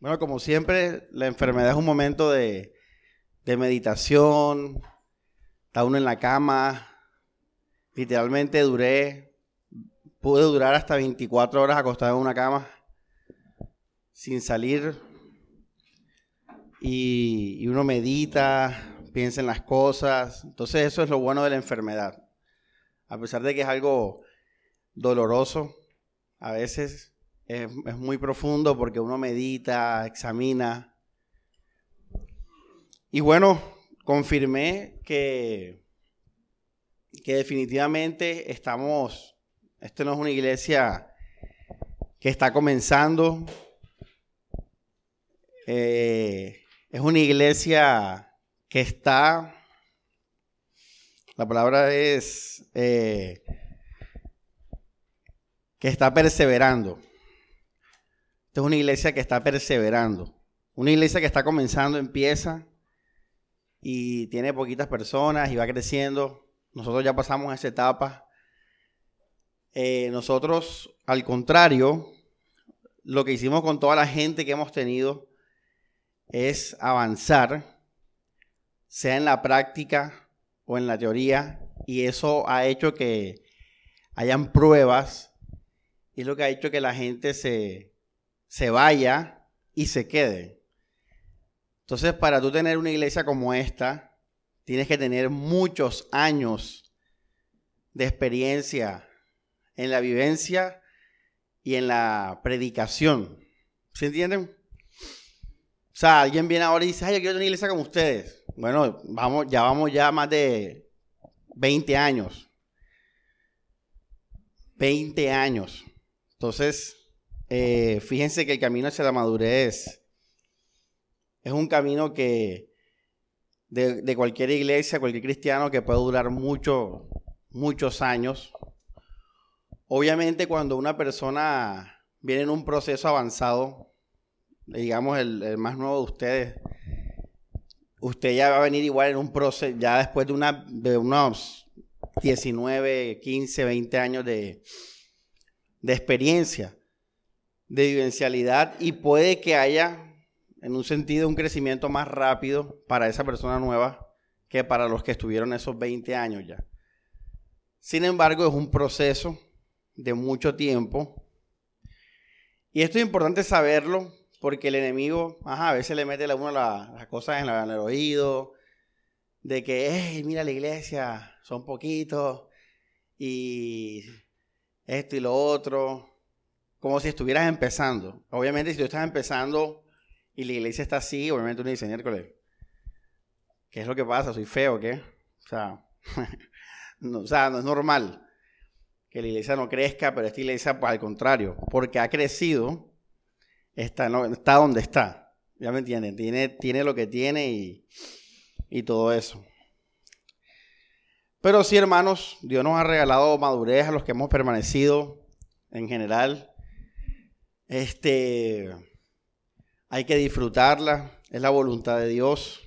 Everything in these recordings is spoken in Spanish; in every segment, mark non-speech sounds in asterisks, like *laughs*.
Bueno, como siempre, la enfermedad es un momento de, meditación, está uno en la cama, literalmente duré, pude durar hasta 24 horas acostado en una cama sin salir y, y uno medita, piensa en las cosas, entonces eso es lo bueno de la enfermedad, a pesar de que es algo doloroso, a veces es, muy profundo porque uno medita, examina. Y bueno, confirmé que, que definitivamente estamos, esto no es una iglesia que está comenzando, eh, es una iglesia que está, la palabra es, eh, que está perseverando es una iglesia que está perseverando. Una iglesia que está comenzando, empieza y tiene poquitas personas y va creciendo. Nosotros ya pasamos esa etapa. Eh, nosotros, al contrario, lo que hicimos con toda la gente que hemos tenido es avanzar, sea en la práctica o en la teoría, y eso ha hecho que hayan pruebas y es lo que ha hecho que la gente se, se vaya y se quede. Entonces, para tú tener una iglesia como esta, tienes que tener muchos años de experiencia en la vivencia y en la predicación. ¿Se entienden? O sea, alguien viene ahora y dice, ay, yo quiero tener una iglesia como ustedes. Bueno, vamos, ya vamos ya más de 20 años. 20 años. Entonces, eh, fíjense que el camino hacia la madurez es un camino que de, cualquier iglesia, cualquier cristiano que puede durar mucho, muchos años. Obviamente cuando una persona viene en un proceso avanzado, digamos el, más nuevo de ustedes, usted ya va a venir igual en un proceso, ya después de, unos 19, 15, 20 años de experiencia de vivencialidad y puede que haya, en un sentido, un crecimiento más rápido para esa persona nueva que para los que estuvieron esos 20 años ya. Sin embargo, es un proceso de mucho tiempo. Y esto es importante saberlo porque el enemigo, a veces le mete a uno las cosas en, el oído, de que, mira la iglesia, son poquitos, y esto y lo otro como si estuvieras empezando. Obviamente, si tú estás empezando y la iglesia está así, obviamente uno dice, miércoles, ¿qué es lo que pasa? ¿Soy feo qué? *laughs* O sea, no, es normal que la iglesia no crezca, pero esta iglesia, pues, al contrario, porque ha crecido, está, donde está. ¿Ya me entienden? Tiene, tiene lo que tiene y, y todo eso. Pero sí, hermanos, Dios nos ha regalado madurez a los que hemos permanecido en general. Este, hay que disfrutarla, es la voluntad de Dios.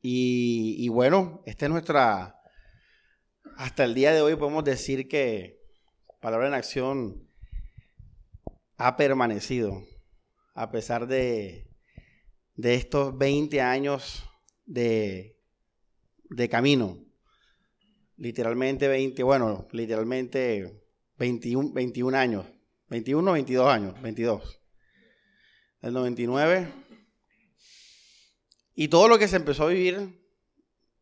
Y, bueno, esta es nuestra, hasta el día de hoy podemos decir que Palabra en Acción ha permanecido, a pesar de, de estos 20 años de, de camino. Literalmente 20, bueno, literalmente 21, 21 años 21 22 años, 22. El 99. Y todo lo que se empezó a vivir,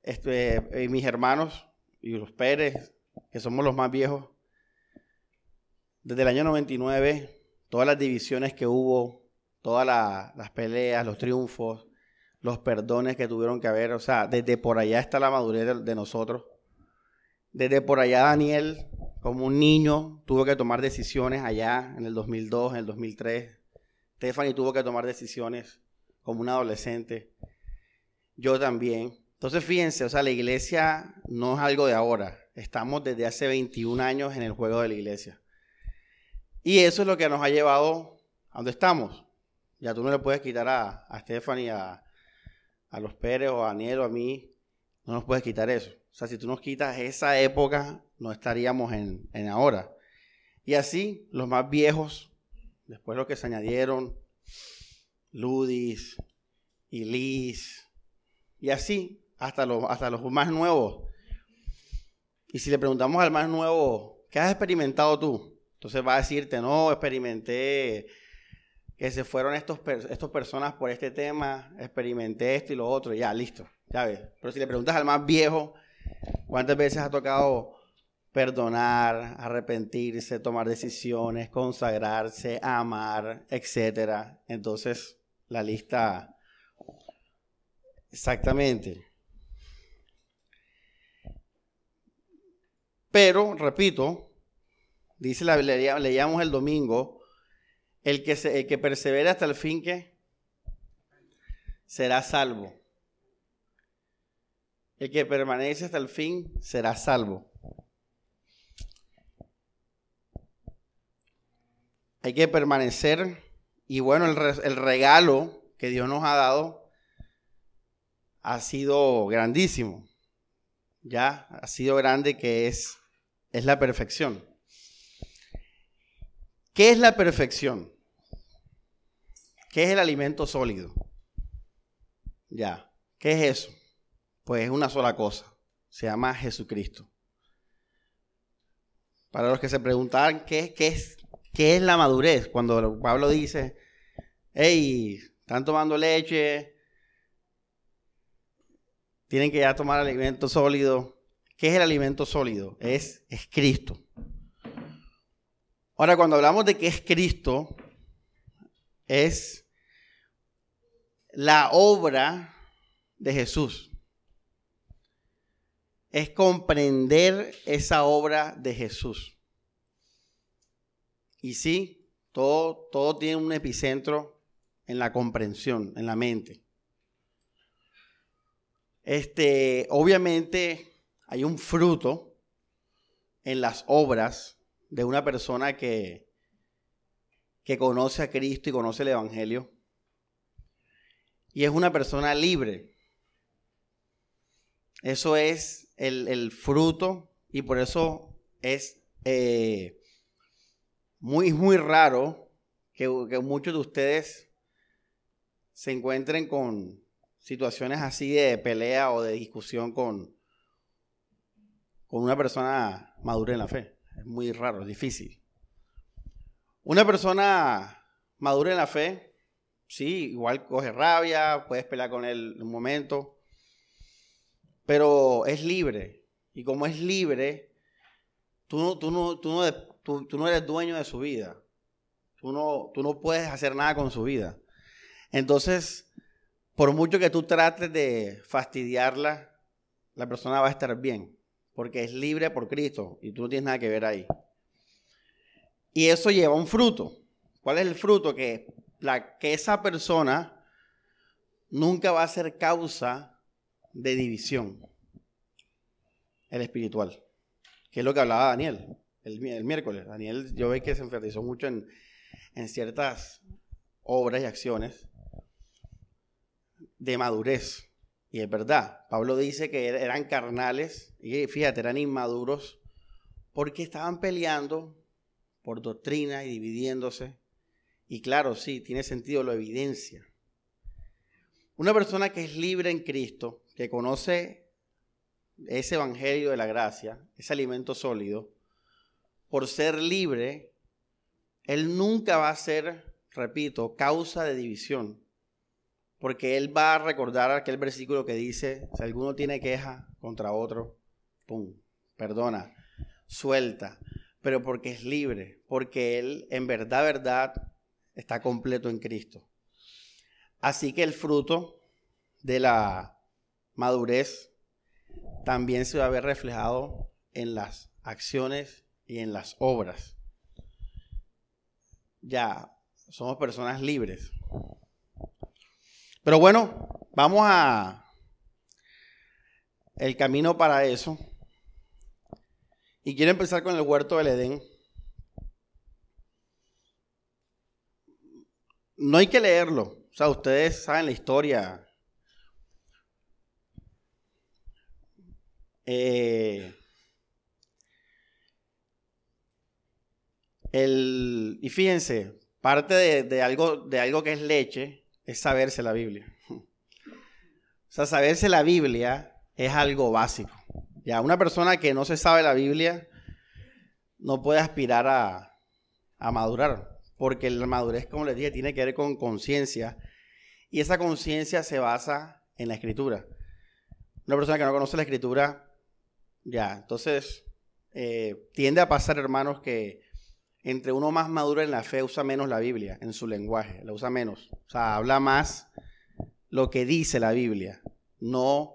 este, eh, mis hermanos y los Pérez, que somos los más viejos, desde el año 99, todas las divisiones que hubo, todas las peleas, los triunfos, los perdones que tuvieron que haber, o sea, desde por allá está la madurez de nosotros. Desde por allá Daniel como un niño tuvo que tomar decisiones allá en el 2002, en el 2003. Stephanie tuvo que tomar decisiones como un adolescente. Yo también. Entonces fíjense, o sea, la iglesia no es algo de ahora. Estamos desde hace 21 años en el juego de la iglesia. Y eso es lo que nos ha llevado a donde estamos. Ya tú no le puedes quitar a, a Stephanie, a, los Pérez o a Daniel a mí, no nos puedes quitar eso. O sea, si tú nos quitas esa época, no estaríamos en, ahora. Y así, los más viejos, después los que se añadieron, Ludis y Liz, y así, hasta los, hasta los más nuevos. Y si le preguntamos al más nuevo, ¿qué has experimentado tú? Entonces va a decirte, no, experimenté que se fueron estos, estos personas por este tema, experimenté esto y lo otro, ya, listo, ya ves. Pero si le preguntas al más viejo, ¿cuántas veces ha tocado perdonar, arrepentirse, tomar decisiones, consagrarse, amar, etcétera? Entonces, la lista exactamente. Pero, repito, dice la leíamos el domingo, el que, se, el que persevera hasta el fin que será salvo. El que permanece hasta el fin será salvo. Hay que permanecer y bueno, el, regalo que Dios nos ha dado ha sido grandísimo. Ya ha sido grande que es, es la perfección. ¿Qué es la perfección? ¿Qué es el alimento sólido? Ya, ¿qué es eso? Pues es una sola cosa, se llama Jesucristo. Para los que se preguntaban qué, qué, es, qué es la madurez, cuando Pablo dice, hey, están tomando leche, tienen que ya tomar alimento sólido. ¿Qué es el alimento sólido? Es, es Cristo. Ahora, cuando hablamos de que es Cristo, es la obra de Jesús. Es comprender esa obra de Jesús. Y sí, todo, todo tiene un epicentro en la comprensión, en la mente. Este, obviamente hay un fruto en las obras de una persona que, que conoce a Cristo y conoce el Evangelio. Y es una persona libre. Eso es el, fruto y por eso es eh, muy, muy raro que, que muchos de ustedes se encuentren con situaciones así de pelea o de discusión con, con una persona madura en la fe. Es muy raro, es difícil. Una persona madura en la fe, sí, igual coge rabia, puedes pelear con él en un momento, pero es libre. Y como es libre, tú no, tú no, tú no, tú, no eres dueño de su vida. Tú no, puedes hacer nada con su vida. Entonces, por mucho que tú trates de fastidiarla, la persona va a estar bien porque es libre por Cristo y tú no tienes nada que ver ahí. Y eso lleva un fruto. ¿Cuál es el fruto? Que, la, que esa persona nunca va a ser causa de división. El espiritual. Que es lo que hablaba Daniel el, miércoles. Daniel, yo veo que se enfatizó mucho en, en ciertas obras y acciones de madurez. Y es verdad, Pablo dice que er-, eran carnales, y fíjate, eran inmaduros, porque estaban peleando por doctrina y dividiéndose. Y claro, sí, tiene sentido, lo evidencia. Una persona que es libre en Cristo, que conoce ese evangelio de la gracia, ese alimento sólido, por ser libre, él nunca va a ser, repito, causa de división porque él va a recordar aquel versículo que dice, si alguno tiene queja contra otro, pum, perdona, suelta, pero porque es libre, porque él en verdad, verdad, está completo en Cristo. Así que el fruto de la madurez también se va a ver reflejado en las acciones y en las obras. Ya somos personas libres. Pero bueno, vamos a el camino para eso. Y quiero empezar con el huerto del Edén. No hay que leerlo. O sea, ustedes saben la historia. Eh, el, y fíjense, parte de, algo, de algo que es leche es saberse la Biblia. *laughs* O sea, saberse la Biblia es algo básico. Ya, una persona que no se sabe la Biblia no puede aspirar a, a madurar, porque la madurez, como les dije, tiene que ver con conciencia, y esa conciencia se basa en la escritura. Una persona que no conoce la escritura, ya, entonces eh, tiende a pasar, hermanos, que entre uno más maduro en la fe usa menos la Biblia en su lenguaje, la usa menos. O sea, habla más lo que dice la Biblia, no,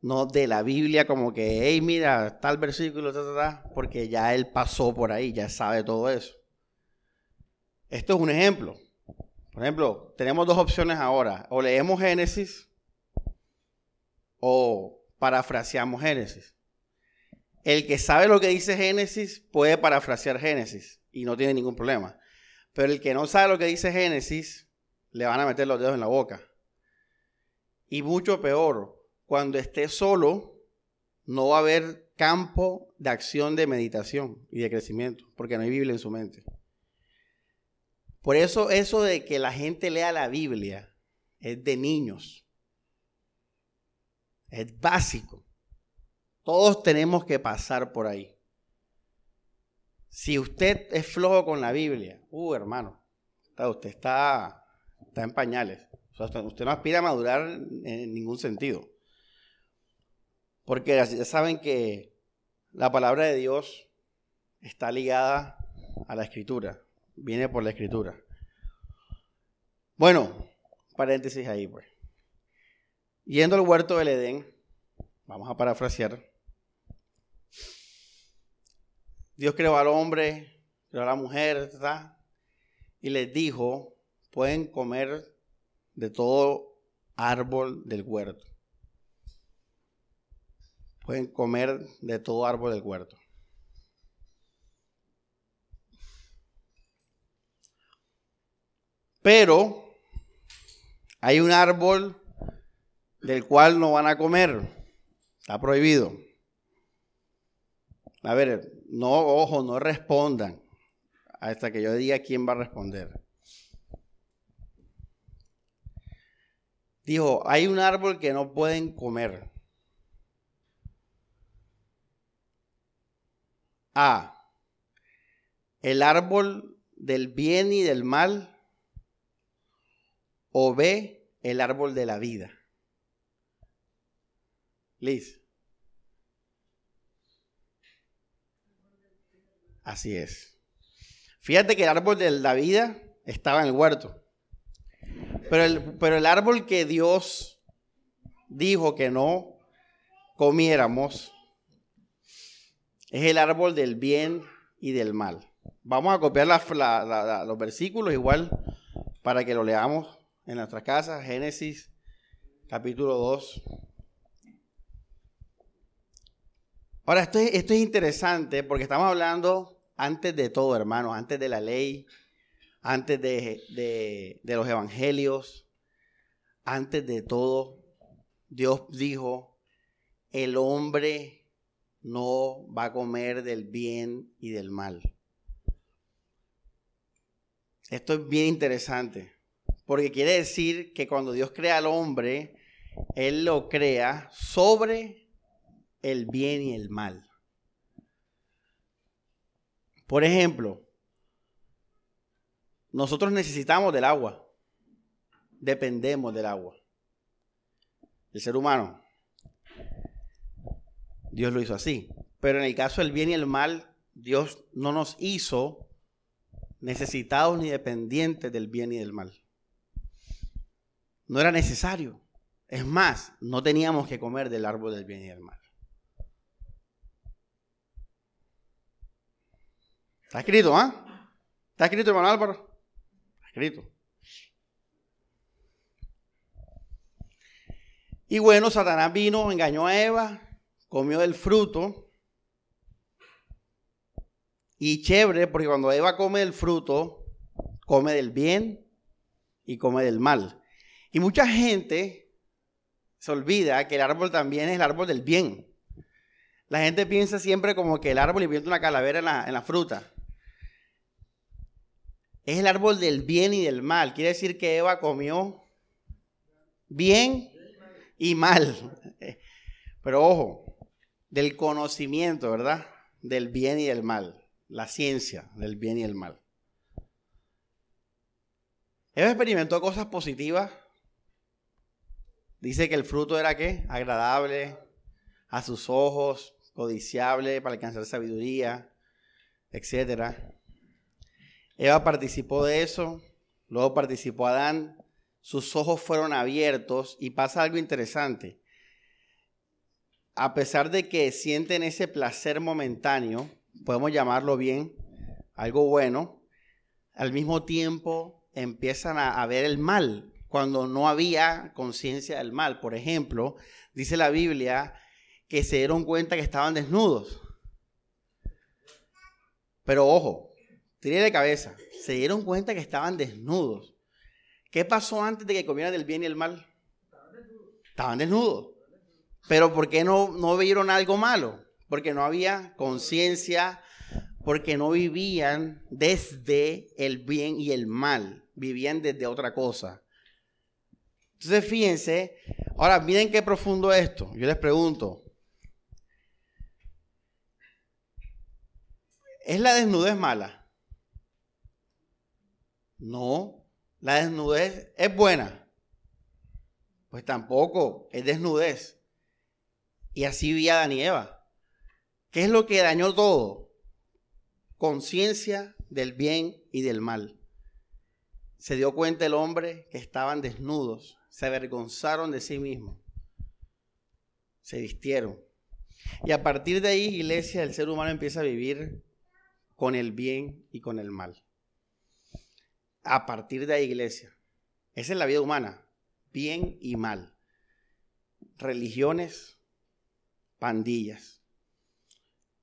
no de la Biblia como que, hey, mira, tal versículo, porque ya él pasó por ahí, ya sabe todo eso. Esto es un ejemplo. Por ejemplo, tenemos dos opciones ahora. O leemos Génesis o parafraseamos Génesis. El que sabe lo que dice Génesis puede parafrasear Génesis y no tiene ningún problema. Pero el que no sabe lo que dice Génesis, le van a meter los dedos en la boca. Y mucho peor, cuando esté solo, no va a haber campo de acción de meditación y de crecimiento, porque no hay Biblia en su mente. Por eso eso de que la gente lea la Biblia es de niños. Es básico. Todos tenemos que pasar por ahí. Si usted es flojo con la Biblia, uh, hermano, usted está, está en pañales. usted no aspira a madurar en ningún sentido. Porque ya saben que la palabra de Dios está ligada a la escritura, viene por la escritura. Bueno, paréntesis ahí, pues. Yendo al huerto del Edén, vamos a parafrasear. Dios creó al hombre, creó a la mujer, y les dijo, pueden comer de todo árbol del huerto. Pueden comer de todo árbol del huerto. Pero hay un árbol del cual no van a comer. Está prohibido. A ver, no, ojo, no respondan hasta que yo diga quién va a responder. Dijo, hay un árbol que no pueden comer. A. El árbol del bien y del mal. O B. El árbol de la vida. Liz. Así es. Fíjate que el árbol de la vida estaba en el huerto. Pero el, pero el árbol que Dios dijo que no comiéramos es el árbol del bien y del mal. Vamos a copiar los versículos igual para que lo leamos en nuestra casa. Génesis capítulo 2. Ahora, esto esto es interesante porque estamos hablando antes de todo, hermanos, antes de la ley, antes de, de, los evangelios, antes de todo, Dios dijo, el hombre no va a comer del bien y del mal. Esto es bien interesante, porque quiere decir que cuando Dios crea al hombre, Él lo crea sobre el bien y el mal. Por ejemplo, nosotros necesitamos del agua, dependemos del agua. El ser humano, Dios lo hizo así. Pero en el caso del bien y el mal, Dios no nos hizo necesitados ni dependientes del bien y del mal. No era necesario. Es más, no teníamos que comer del árbol del bien y del mal. Está escrito, ¿ah? Está escrito, hermano Álvaro. Está escrito. Y bueno, Satanás vino, engañó a Eva, comió del fruto. Y chévere, porque cuando Eva come el fruto, come del bien y come del mal. Y mucha gente se olvida que el árbol también es el árbol del bien. La gente piensa siempre como que el árbol y viene una calavera en la, en la fruta. Es el árbol del bien y del mal. Quiere decir que Eva comió bien y mal. *laughs* Pero ojo, del conocimiento, ¿verdad? Del bien y del mal. La ciencia del bien y el mal. Eva experimentó cosas positivas. Dice que el fruto era qué? Agradable a sus ojos, codiciable para alcanzar sabiduría, etc. Eva participó de eso, luego participó Adán, sus ojos fueron abiertos y pasa algo interesante. A pesar de que sienten ese placer momentáneo, podemos llamarlo bien, algo bueno, al mismo tiempo empiezan a, ver el mal cuando no había conciencia del mal. Por ejemplo, dice la Biblia que se dieron cuenta que estaban desnudos. Pero ojo, tiré de cabeza, se dieron cuenta que estaban desnudos. ¿Qué pasó antes de que comieran el bien y el mal? Estaban desnudos. Pero ¿por qué no, no vieron algo malo? Porque no había conciencia, porque no vivían desde el bien y el mal, vivían desde otra cosa. Entonces fíjense, ahora miren qué profundo esto. Yo les pregunto, ¿es la desnudez mala? No, la desnudez es buena. Pues tampoco, es desnudez. Y así vivía Daniela. ¿Qué es lo que dañó todo? Conciencia del bien y del mal. Se dio cuenta el hombre que estaban desnudos, se avergonzaron de sí mismos, se vistieron. Y a partir de ahí, iglesia, el ser humano empieza a vivir con el bien y con el mal. A partir de ahí, iglesia. Esa es la vida humana, bien y mal. Religiones, pandillas.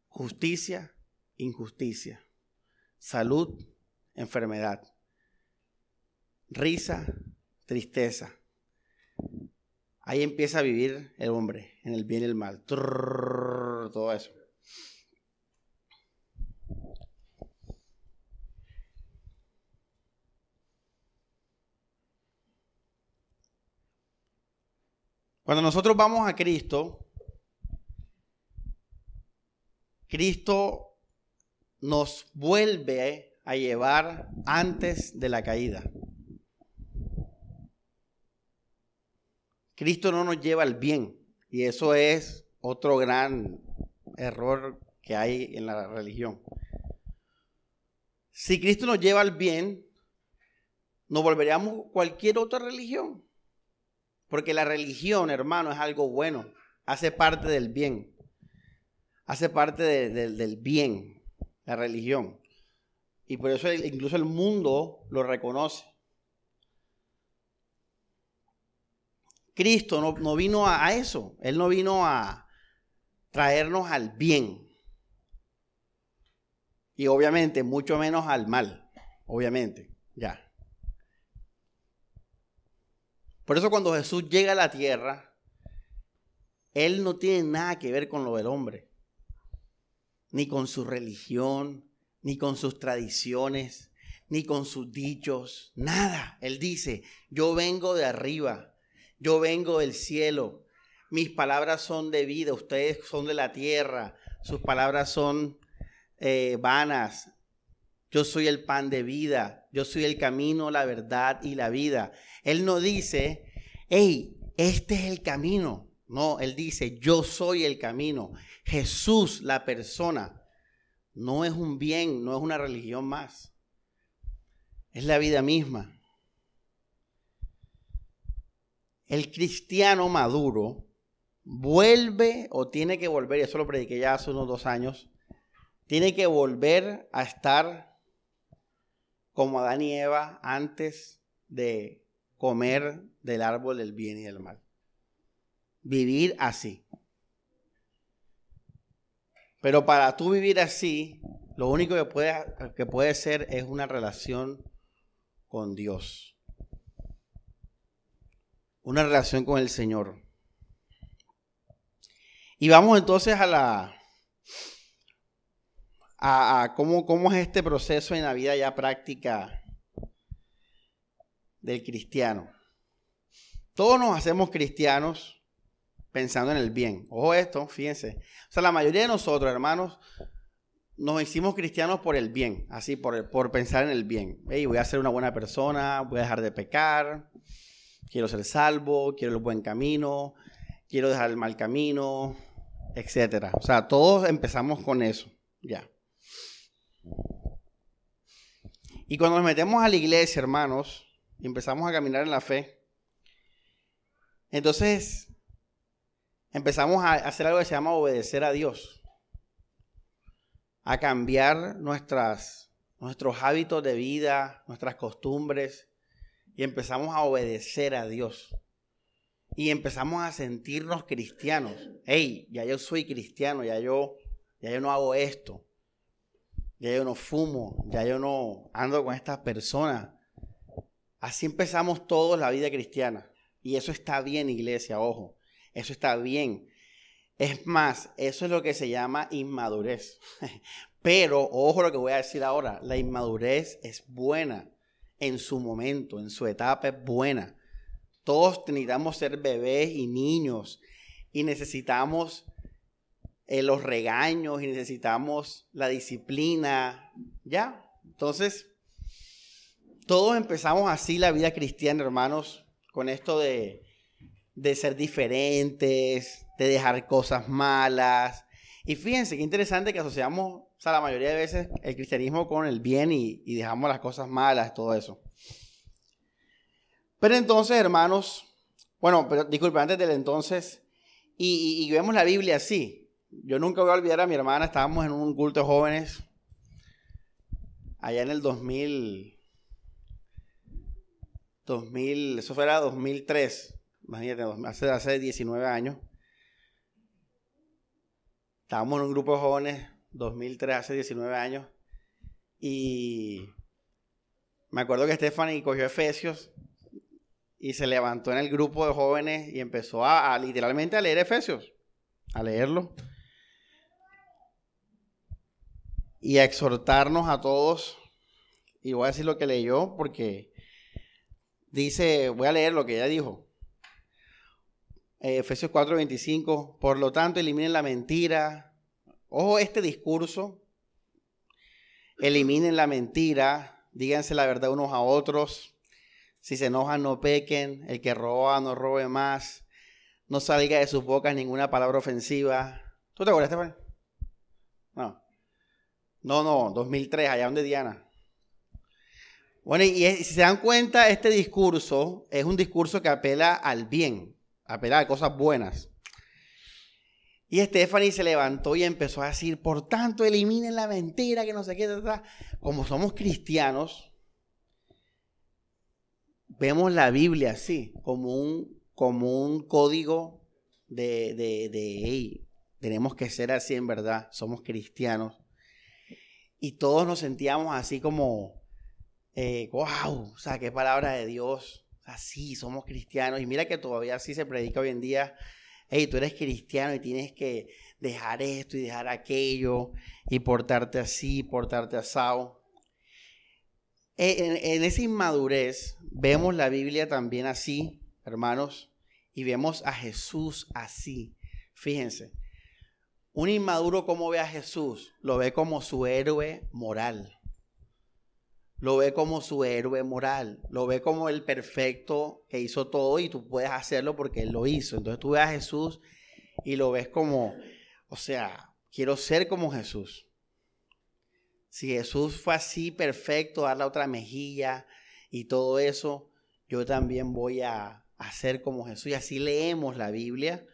Justicia, injusticia. Salud, enfermedad. Risa, tristeza. Ahí empieza a vivir el hombre, en el bien y el mal. todo eso. Cuando nosotros vamos a Cristo, Cristo nos vuelve a llevar antes de la caída. Cristo no nos lleva al bien y eso es otro gran error que hay en la religión. Si Cristo nos lleva al bien, nos volveríamos cualquier otra religión. Porque la religión, hermano, es algo bueno, hace parte del bien hace parte del bien, la religión. Y por eso incluso el mundo lo reconoce. Cristo no, vino a, a, eso, Él no vino a traernos al bien. Y obviamente mucho menos al mal, obviamente, ya. Por eso cuando Jesús llega a la tierra, Él no tiene nada que ver con lo del hombre ni con su religión, ni con sus tradiciones, ni con sus dichos, nada. Él dice, yo vengo de arriba, yo vengo del cielo, mis palabras son de vida, ustedes son de la tierra, sus palabras son eh, vanas. Yo soy el pan de vida, yo soy el camino, la verdad y la vida. Él no dice, hey, este es el camino. No, él dice, yo soy el camino. Jesús, la persona, no es un bien, no es una religión más. Es la vida misma. El cristiano maduro vuelve o tiene que volver, y eso lo prediqué ya hace unos dos años, tiene que volver a estar como Adán y Eva antes de comer del árbol del bien y del mal. Vivir así. Pero para tú vivir así, lo único que puede, que puede ser es una relación con Dios. Una relación con el Señor. Y vamos entonces a la a, cómo, cómo, es este proceso en la vida ya práctica del cristiano. Todos nos hacemos cristianos pensando en el bien. Ojo esto, fíjense. O sea, la mayoría de nosotros, hermanos, nos hicimos cristianos por el bien, así, por, por pensar en el bien. Hey, voy a ser una buena persona, voy a dejar de pecar, quiero ser salvo, quiero el buen camino, quiero dejar el mal camino, etcétera. O sea, todos empezamos con eso, ya. Y cuando nos metemos a la iglesia, hermanos, y empezamos a caminar en la fe, entonces empezamos a hacer algo que se llama obedecer a Dios, a cambiar nuestras, nuestros hábitos de vida, nuestras costumbres, y empezamos a obedecer a Dios. Y empezamos a sentirnos cristianos. Hey, ya yo soy cristiano, ya yo, ya yo no hago esto ya yo no fumo, ya yo no ando con estas personas. Así empezamos todos la vida cristiana. Y eso está bien, iglesia, ojo. Eso está bien. Es más, eso es lo que se llama inmadurez. *laughs* Pero, ojo lo que voy a decir ahora, la inmadurez es buena en su momento, en su etapa es buena. Todos necesitamos ser bebés y niños y necesitamos eh, los regaños y necesitamos la disciplina. Ya, entonces, todos empezamos así la vida cristiana, hermanos, con esto de, de ser diferentes, de dejar cosas malas. Y fíjense qué interesante que asociamos, o sea, la mayoría de veces el cristianismo con el bien y, dejamos las cosas malas, todo eso. Pero entonces, hermanos, bueno, pero disculpe, antes del entonces, y vemos la Biblia así, yo nunca voy a olvidar a mi hermana, estábamos en un culto de jóvenes allá en el 2000, 2000 eso fuera 2003, imagínate, hace, hace 19 años. Estábamos en un grupo de jóvenes, 2003, hace 19 años, y me acuerdo que Stephanie cogió Efesios y se levantó en el grupo de jóvenes y empezó a literalmente a leer Efesios, a leerlo y a exhortarnos a todos. Y voy a decir lo que leyó porque dice, voy a leer lo que ella dijo. Eh, Efesios 4:25, por lo tanto eliminen la mentira. Ojo este discurso. Eliminen la mentira, díganse la verdad unos a otros. Si se enojan, no pequen. El que roba, no robe más. No salga de sus bocas ninguna palabra ofensiva. ¿Tú te acuerdas, Estefan? No. No, no, 2003, allá donde Diana. Bueno, y, si se dan cuenta, este discurso es un discurso que apela al bien, apela a cosas buenas. Y Stephanie se levantó y empezó a decir, por tanto, eliminen la mentira, que no sé qué, como somos cristianos, vemos la Biblia así, como un, como un código de, de, de tenemos que ser así en verdad, somos cristianos y todos nos sentíamos así como, eh, wow, o sea, qué palabra de Dios, así, somos cristianos. Y mira que todavía así se predica hoy en día, hey, tú eres cristiano y tienes que dejar esto y dejar aquello y portarte así, portarte asado. En, en esa inmadurez vemos la Biblia también así, hermanos, y vemos a Jesús así. Fíjense, un inmaduro, ¿cómo ve a Jesús? Lo ve como su héroe moral. Lo ve como su héroe moral. Lo ve como el perfecto que hizo todo y tú puedes hacerlo porque Él lo hizo. Entonces tú ves a Jesús y lo ves como, o sea, quiero ser como Jesús. Si Jesús fue así perfecto, dar la otra mejilla y todo eso, yo también voy a hacer como Jesús. Y así leemos la Biblia.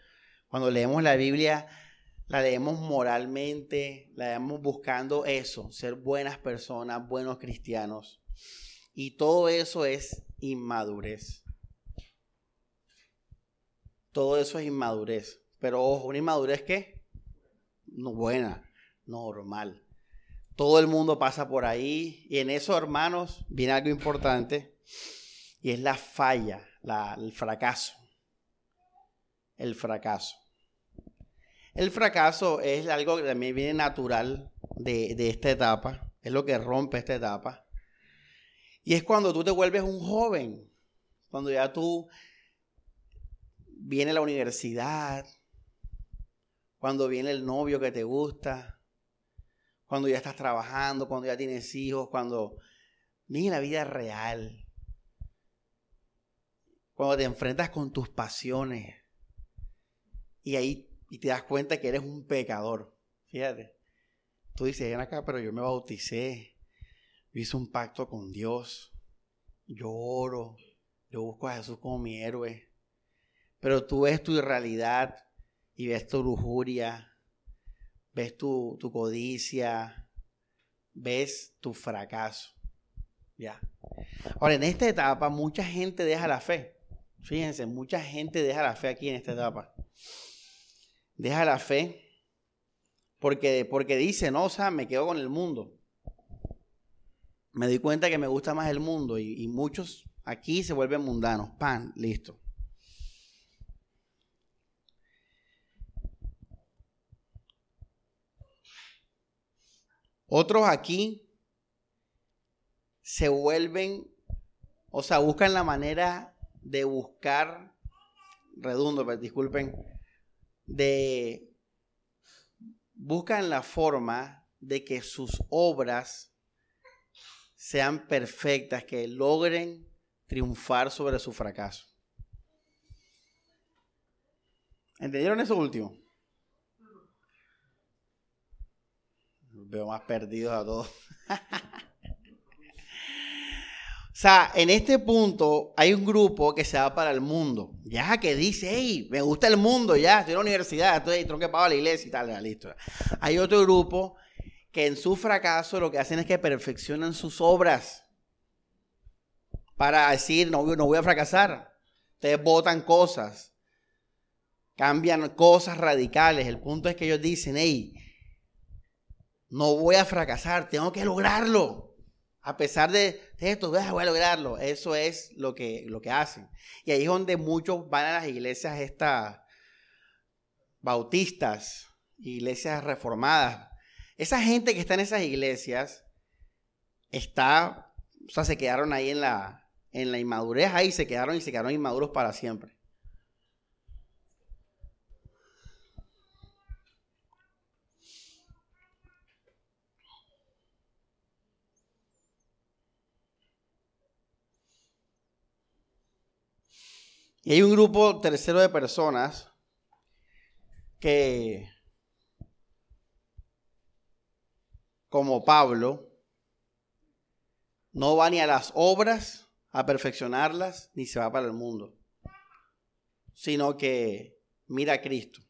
Cuando leemos la Biblia, la leemos moralmente, la leemos buscando eso, ser buenas personas, buenos cristianos. Y todo eso es inmadurez. Todo eso es inmadurez. Pero ojo, una inmadurez que no buena, normal. Todo el mundo pasa por ahí y en eso, hermanos, viene algo importante y es la falla, el fracaso. El fracaso. El fracaso es algo que también viene natural de, esta etapa, es lo que rompe esta etapa. Y es cuando tú te vuelves un joven, Cuando ya tú viene la universidad, cuando viene el novio que te gusta, cuando ya estás trabajando, cuando ya tienes hijos, cuando viene la vida real, cuando te enfrentas con tus pasiones y ahí y te das cuenta que eres un pecador. Fíjate, tú dices, ven acá, pero yo me bauticé, yo hice un pacto con Dios, yo oro, yo busco a Jesús como mi héroe. Pero tú ves tu realidad y ves tu lujuria, ves tu, tu codicia, ves tu fracaso. Ya. Ahora, en esta etapa, mucha gente deja la fe. Fíjense, mucha gente deja la fe aquí en esta etapa. Deja la fe porque, porque dice, no, o sea, me quedo con el mundo. Me di cuenta que me gusta más el mundo y, muchos aquí se vuelven mundanos. Pan, listo. Otros aquí se vuelven, o sea, buscan la manera de buscar, redundo, disculpen, de, buscan la forma de que sus obras sean perfectas, que logren triunfar sobre su fracaso. ¿Entendieron eso último? veo más perdidos a todos. *laughs* sea, en este punto hay un grupo que se va para el mundo. Ya que dice, hey, me gusta el mundo, ya, estoy en la universidad, estoy tronque para la iglesia y tal, listo. Hay otro grupo que en su fracaso lo que hacen es que perfeccionan sus obras para decir, no, no voy a fracasar. Ustedes votan cosas, cambian cosas radicales. El punto es que ellos dicen, hey, no voy a fracasar, tengo que lograrlo. A pesar de esto, voy a lograrlo. Eso es lo que, lo que hacen. Y ahí es donde muchos van a las iglesias estas bautistas, iglesias reformadas. Esa gente que está en esas iglesias está, o sea, se quedaron ahí en la, en la inmadurez, ahí se quedaron y se quedaron inmaduros para siempre. Y hay un grupo tercero de personas que, como Pablo, no va ni a las obras a perfeccionarlas, ni se va para el mundo, sino que mira a Cristo.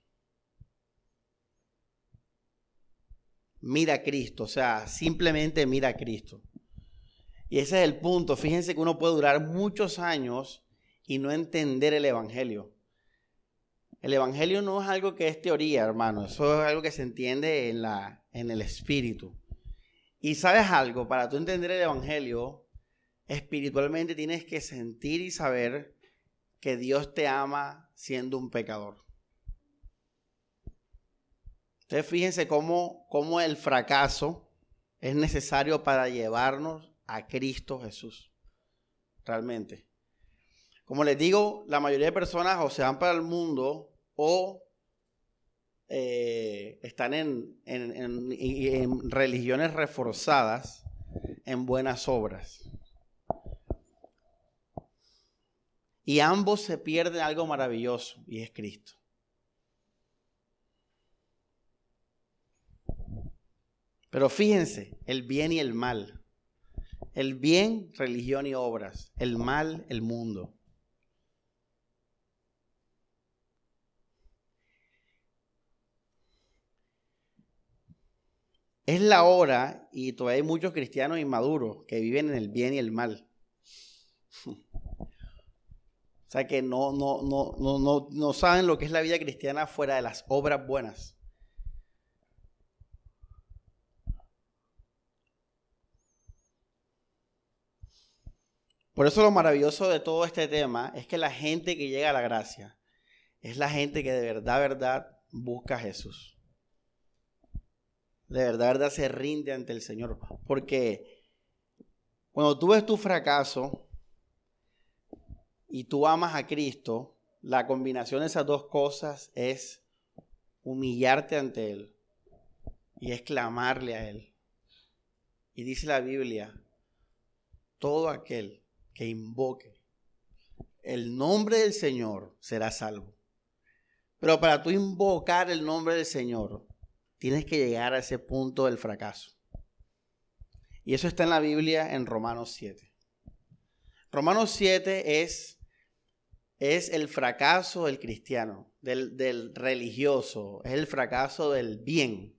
Mira a Cristo, o sea, simplemente mira a Cristo. Y ese es el punto. Fíjense que uno puede durar muchos años y no entender el Evangelio. El Evangelio no es algo que es teoría, hermano, eso es algo que se entiende en, la, en el Espíritu. Y sabes algo, para tú entender el Evangelio, espiritualmente tienes que sentir y saber que Dios te ama siendo un pecador. Entonces fíjense cómo, cómo el fracaso es necesario para llevarnos a Cristo Jesús. Realmente. Como les digo, la mayoría de personas o se van para el mundo o eh, están en, en religiones reforzadas en buenas obras. Y ambos se pierden algo maravilloso y es Cristo. Pero fíjense, el bien y el mal. El bien, religión y obras. El mal, el mundo. Es la hora, y todavía hay muchos cristianos inmaduros que viven en el bien y el mal. *laughs* O sea que no, no, no, no, saben lo que es la vida cristiana fuera de las obras buenas. Por eso lo maravilloso de todo este tema es que la gente que llega a la gracia es la gente que de verdad, verdad busca a Jesús de verdad, verdad se rinde ante el Señor. Porque cuando tú ves tu fracaso, y tú amas a Cristo, la combinación de esas dos cosas es humillarte ante Él y es clamarle a Él. Y dice la Biblia, todo aquel que invoque el nombre del Señor será salvo. Pero para tú invocar el nombre del Señor, tienes que llegar a ese punto del fracaso. Y eso está en la Biblia en Romanos 7. Romanos 7 es, es el fracaso del cristiano, del, del religioso, es el fracaso del bien.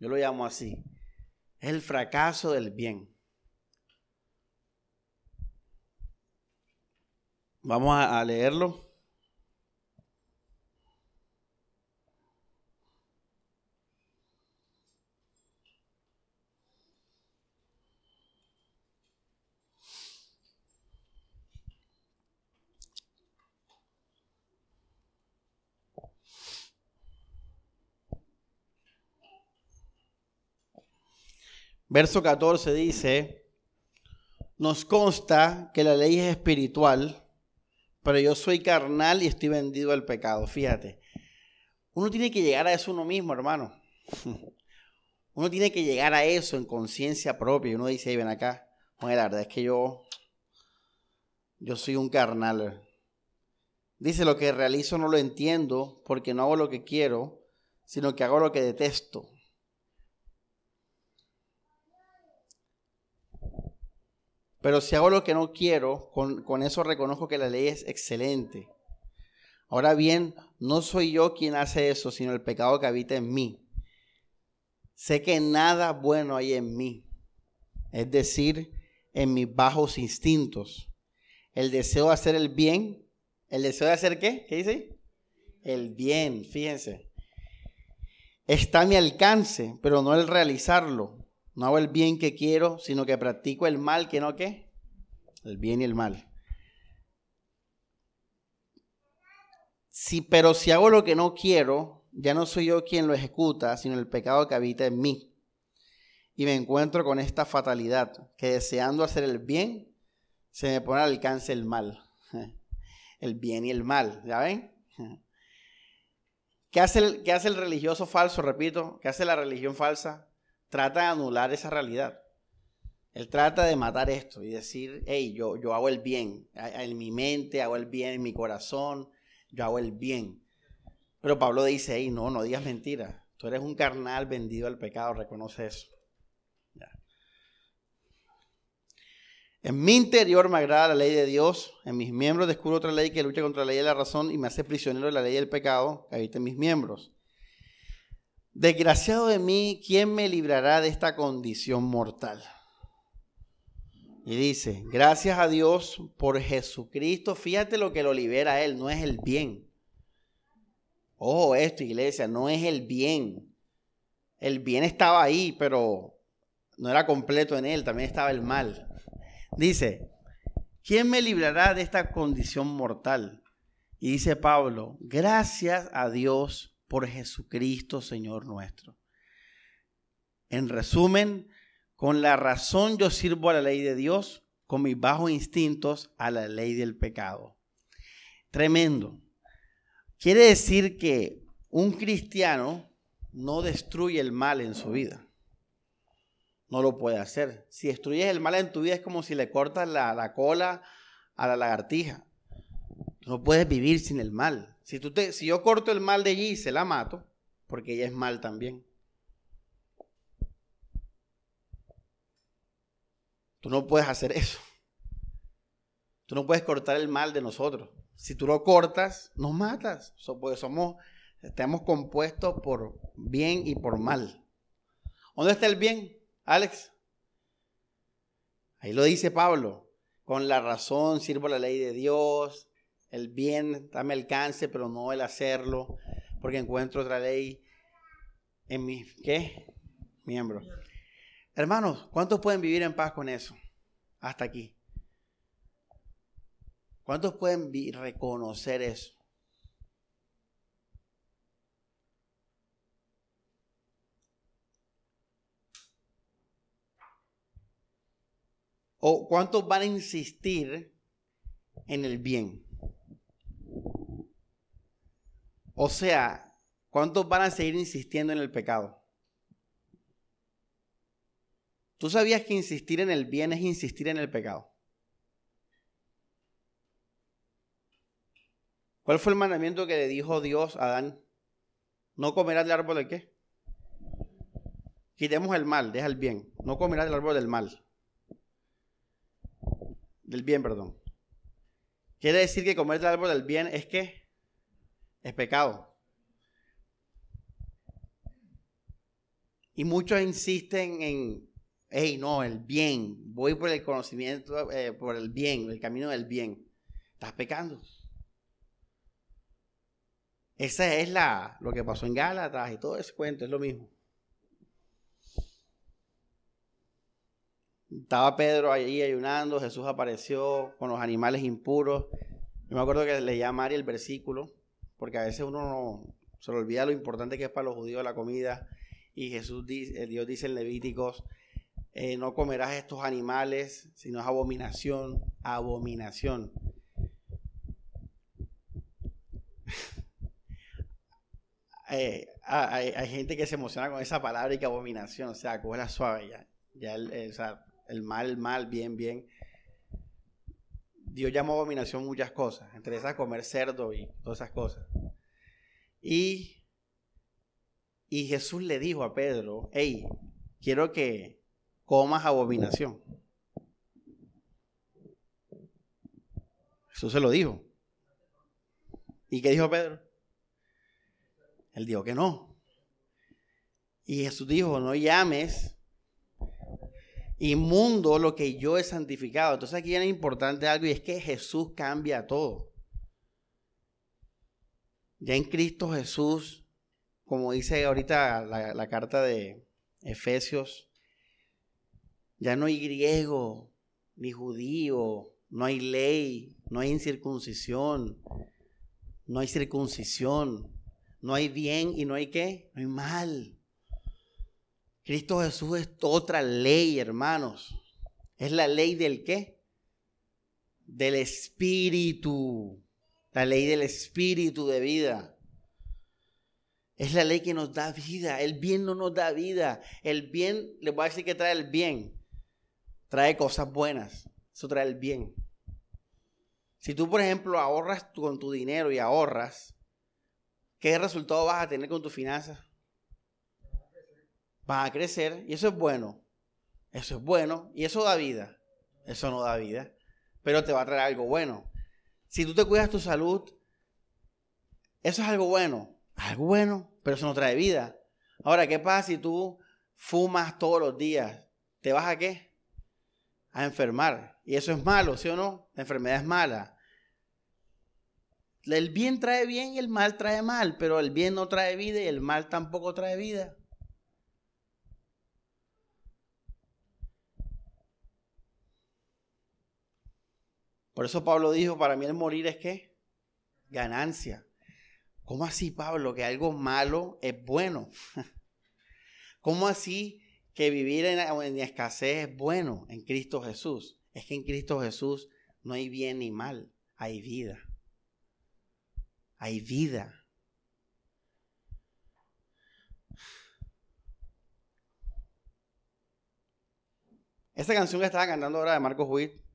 Yo lo llamo así. Es el fracaso del bien. Vamos a, leerlo. Verso 14 dice, nos consta que la ley es espiritual, pero yo soy carnal y estoy vendido al pecado. Fíjate, uno tiene que llegar a eso uno mismo, hermano. *laughs* Uno tiene que llegar a eso en conciencia propia. Y uno dice, ven acá, bueno, la verdad es que yo, yo soy un carnal. Dice, lo que realizo no lo entiendo porque no hago lo que quiero, sino que hago lo que detesto. Pero si hago lo que no quiero, con, eso reconozco que la ley es excelente. Ahora bien, no soy yo quien hace eso, sino el pecado que habita en mí. Sé que nada bueno hay en mí, es decir, en mis bajos instintos. El deseo de hacer el bien, el deseo de hacer qué? ¿Qué dice? El bien, fíjense. Está a mi alcance, pero no el realizarlo. No hago el bien que quiero, sino que practico el mal que no qué. El bien y el mal. Sí, pero si hago lo que no quiero, ya no soy yo quien lo ejecuta, sino el pecado que habita en mí. Y me encuentro con esta fatalidad, que deseando hacer el bien, se me pone al alcance el mal. *laughs* El bien y el mal, ¿ya ven? *laughs* ¿Qué hace el, qué hace el religioso falso? Repito, ¿qué hace la religión falsa? Trata de anular esa realidad. Él trata de matar esto y decir, hey, yo, yo hago el bien. En mi mente hago el bien, en mi corazón, yo hago el bien. Pero Pablo dice, hey, no, no digas mentiras. Tú eres un carnal vendido al pecado, reconoce eso. En mi interior me agrada la ley de Dios, en mis miembros descubro otra ley que lucha contra la ley de la razón y me hace prisionero de la ley del pecado que habita en mis miembros. Desgraciado de mí, ¿quién me librará de esta condición mortal? Y dice, gracias a Dios por Jesucristo. Fíjate lo que lo libera a él, no es el bien. Ojo, esto, iglesia, no es el bien. El bien estaba ahí, pero no era completo en él, también estaba el mal. Dice, ¿quién me librará de esta condición mortal? Y dice Pablo, gracias a Dios por Jesucristo, Señor nuestro. En resumen, con la razón yo sirvo a la ley de Dios, con mis bajos instintos a la ley del pecado. Tremendo. Quiere decir que un cristiano no destruye el mal en su vida. No lo puede hacer. Si destruyes el mal en tu vida es como si le cortas la, la cola a la lagartija. No puedes vivir sin el mal. Si, tú te, si yo corto el mal de allí se la mato, porque ella es mal también. Tú no puedes hacer eso. Tú no puedes cortar el mal de nosotros. Si tú lo cortas, nos matas. Porque somos, estamos compuestos por bien y por mal. ¿Dónde está el bien, Alex? Ahí lo dice Pablo. Con la razón sirvo la ley de Dios, el bien, dame alcance, pero no el hacerlo, porque encuentro otra ley en mis, ¿qué? Miembros. Hermanos, ¿cuántos pueden vivir en paz con eso? Hasta aquí. ¿Cuántos pueden reconocer eso? ¿O cuántos van a insistir en el bien. O sea, ¿cuántos van a seguir insistiendo en el pecado? ¿Tú sabías que insistir en el bien es insistir en el pecado? ¿Cuál fue el mandamiento que le dijo Dios a Adán? No comerás del árbol de qué? Quitemos el mal, deja el bien. No comerás del árbol del mal. Del bien, perdón. Quiere decir que comer del árbol del bien es que es pecado. Y muchos insisten en, hey, no, el bien, voy por el conocimiento, eh, por el bien, el camino del bien. Estás pecando. Esa es la, lo que pasó en Gálatas y todo ese cuento, es lo mismo. Estaba Pedro allí ayunando, Jesús apareció con los animales impuros. Yo me acuerdo que leía a Mari el versículo, porque a veces uno no, se le olvida lo importante que es para los judíos la comida. Y Jesús dice, eh, Dios dice en Levíticos, eh, no comerás estos animales, sino es abominación, abominación. *laughs* Eh, hay, gente que se emociona con esa palabra y que abominación, o sea, coge la suave ya. Ya el, sea, el mal, el mal, bien, bien. Dios llamó abominación muchas cosas, entre esas comer cerdo y todas esas cosas. Y, y Jesús le dijo a Pedro, hey, quiero que comas abominación. Jesús se lo dijo. ¿Y qué dijo Pedro? Él dijo que no. Y Jesús dijo, no llames inmundo lo que yo he santificado. Entonces aquí viene importante algo y es que Jesús cambia todo. Ya en Cristo Jesús, como dice ahorita la, la carta de Efesios, ya no hay griego ni judío, no hay ley, no hay incircuncisión, no hay circuncisión, no hay bien y no hay qué, no hay mal. Cristo Jesús es otra ley, hermanos. Es la ley del qué? Del espíritu. La ley del espíritu de vida. Es la ley que nos da vida. El bien no nos da vida. El bien, les voy a decir que trae el bien. Trae cosas buenas. Eso trae el bien. Si tú, por ejemplo, ahorras con tu dinero y ahorras, ¿qué resultado vas a tener con tus finanzas? Vas a crecer y eso es bueno. Eso es bueno y eso da vida. Eso no da vida, pero te va a traer algo bueno. Si tú te cuidas tu salud, eso es algo bueno. Algo bueno, pero eso no trae vida. Ahora, ¿qué pasa si tú fumas todos los días? ¿Te vas a qué? A enfermar. Y eso es malo, ¿sí o no? La enfermedad es mala. El bien trae bien y el mal trae mal, pero el bien no trae vida y el mal tampoco trae vida. Por eso Pablo dijo, para mí el morir es qué? Ganancia. ¿Cómo así, Pablo, que algo malo es bueno? *laughs* ¿Cómo así que vivir en, escasez es bueno en Cristo Jesús? Es que en Cristo Jesús no hay bien ni mal, hay vida. Hay vida. Esta canción que estaba cantando ahora de Marcos Witt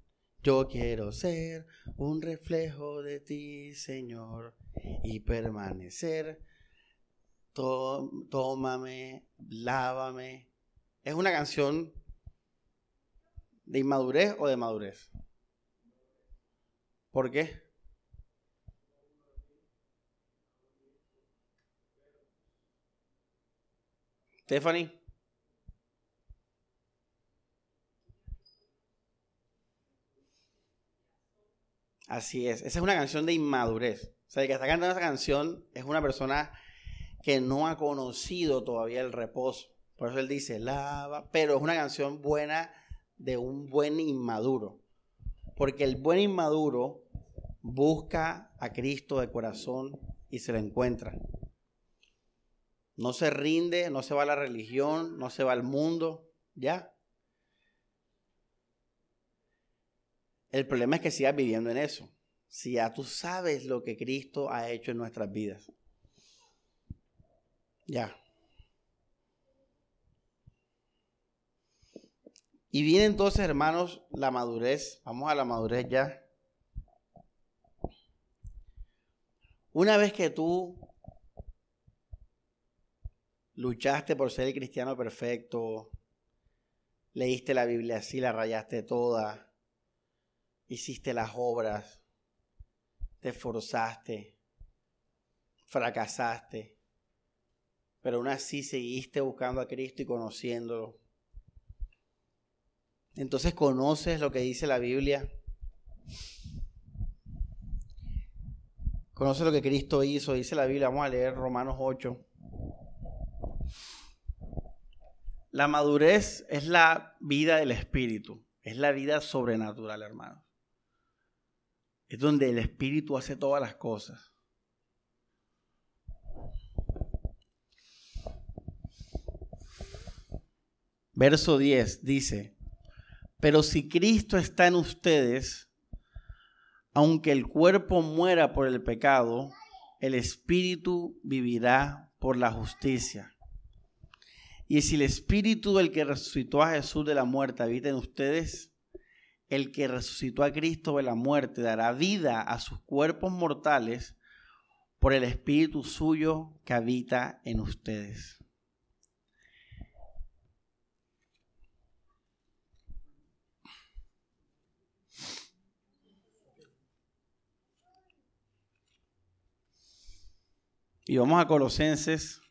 yo quiero ser un reflejo de ti, Señor, y permanecer. tómame, lávame. ¿Es una canción de inmadurez o de madurez? ¿Por qué? Stephanie. Así es. Esa es una canción de inmadurez. O sea, el que está cantando esa canción es una persona que no ha conocido todavía el reposo. Por eso él dice, lava. Pero es una canción buena de un buen inmaduro. Porque el buen inmaduro busca a Cristo de corazón y se lo encuentra. No se rinde, no se va a la religión, no se va al mundo, ya. El problema es que sigas viviendo en eso. si ya tú sabes lo que Cristo ha hecho en nuestras vidas? Ya. Y viene entonces, hermanos, la madurez. Vamos a la madurez ya. Una vez que tú luchaste por ser el cristiano perfecto, leíste la Biblia así, la rayaste toda, hiciste las obras, te esforzaste, fracasaste, pero aún así seguiste buscando a Cristo y conociéndolo. Entonces conoces lo que dice la Biblia. Conoces lo que Cristo hizo, dice la Biblia. Vamos a leer Romanos 8. La madurez es la vida del espíritu, es la vida sobrenatural, hermano. Es donde el espíritu hace todas las cosas. Verso 10 dice, pero si Cristo está en ustedes, aunque el cuerpo muera por el pecado, el espíritu vivirá por la justicia. Y si el espíritu del que resucitó a Jesús de la muerte habita en ustedes, el que resucitó a Cristo de la muerte dará vida a sus cuerpos mortales por el espíritu suyo que habita en ustedes. Y vamos a Colosenses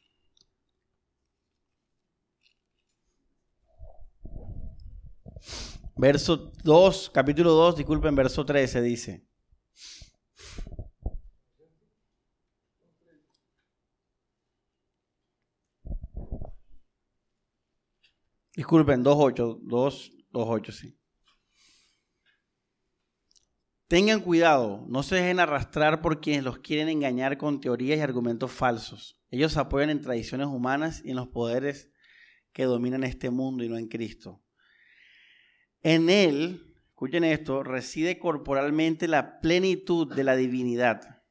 Verso 2, capítulo 2, disculpen, verso 13 dice. Disculpen, 2.8, 2, 2.8, sí. Tengan cuidado, no se dejen arrastrar por quienes los quieren engañar con teorías y argumentos falsos. Ellos apoyan en tradiciones humanas y en los poderes que dominan este mundo y no en Cristo. En Él, escuchen esto, reside corporalmente la plenitud de la divinidad.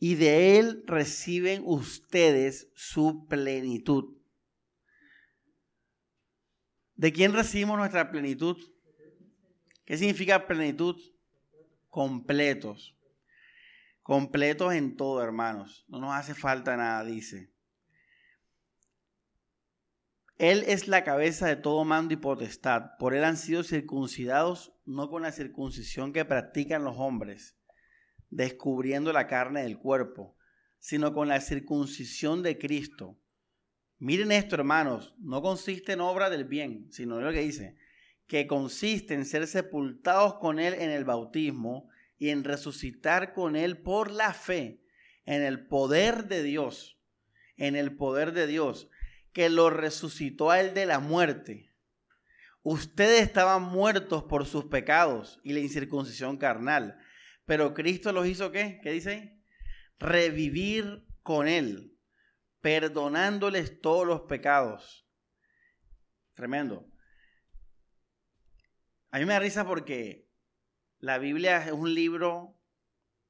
Y de Él reciben ustedes su plenitud. ¿De quién recibimos nuestra plenitud? ¿Qué significa plenitud? Completos. Completos en todo, hermanos. No nos hace falta nada, dice. Él es la cabeza de todo mando y potestad. Por él han sido circuncidados, no con la circuncisión que practican los hombres, descubriendo la carne del cuerpo, sino con la circuncisión de Cristo. Miren esto, hermanos, no consiste en obra del bien, sino en lo que dice, que consiste en ser sepultados con Él en el bautismo y en resucitar con Él por la fe, en el poder de Dios, en el poder de Dios que lo resucitó a él de la muerte. Ustedes estaban muertos por sus pecados y la incircuncisión carnal, pero Cristo los hizo qué? ¿Qué dice ahí? Revivir con él, perdonándoles todos los pecados. Tremendo. A mí me da risa porque la Biblia es un libro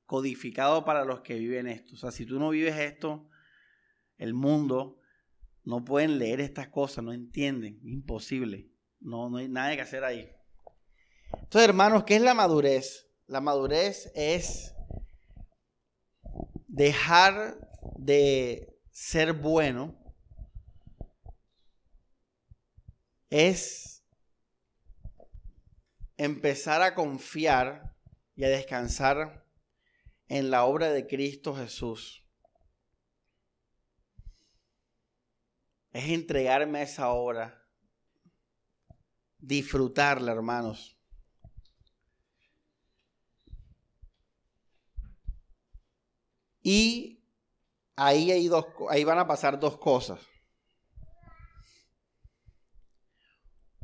codificado para los que viven esto. O sea, si tú no vives esto, el mundo no pueden leer estas cosas, no entienden, imposible. No, no hay nada que hacer ahí. Entonces, hermanos, ¿qué es la madurez? La madurez es dejar de ser bueno, es empezar a confiar y a descansar en la obra de Cristo Jesús. Es entregarme a esa obra, disfrutarla, hermanos. Y ahí, hay dos, ahí van a pasar dos cosas.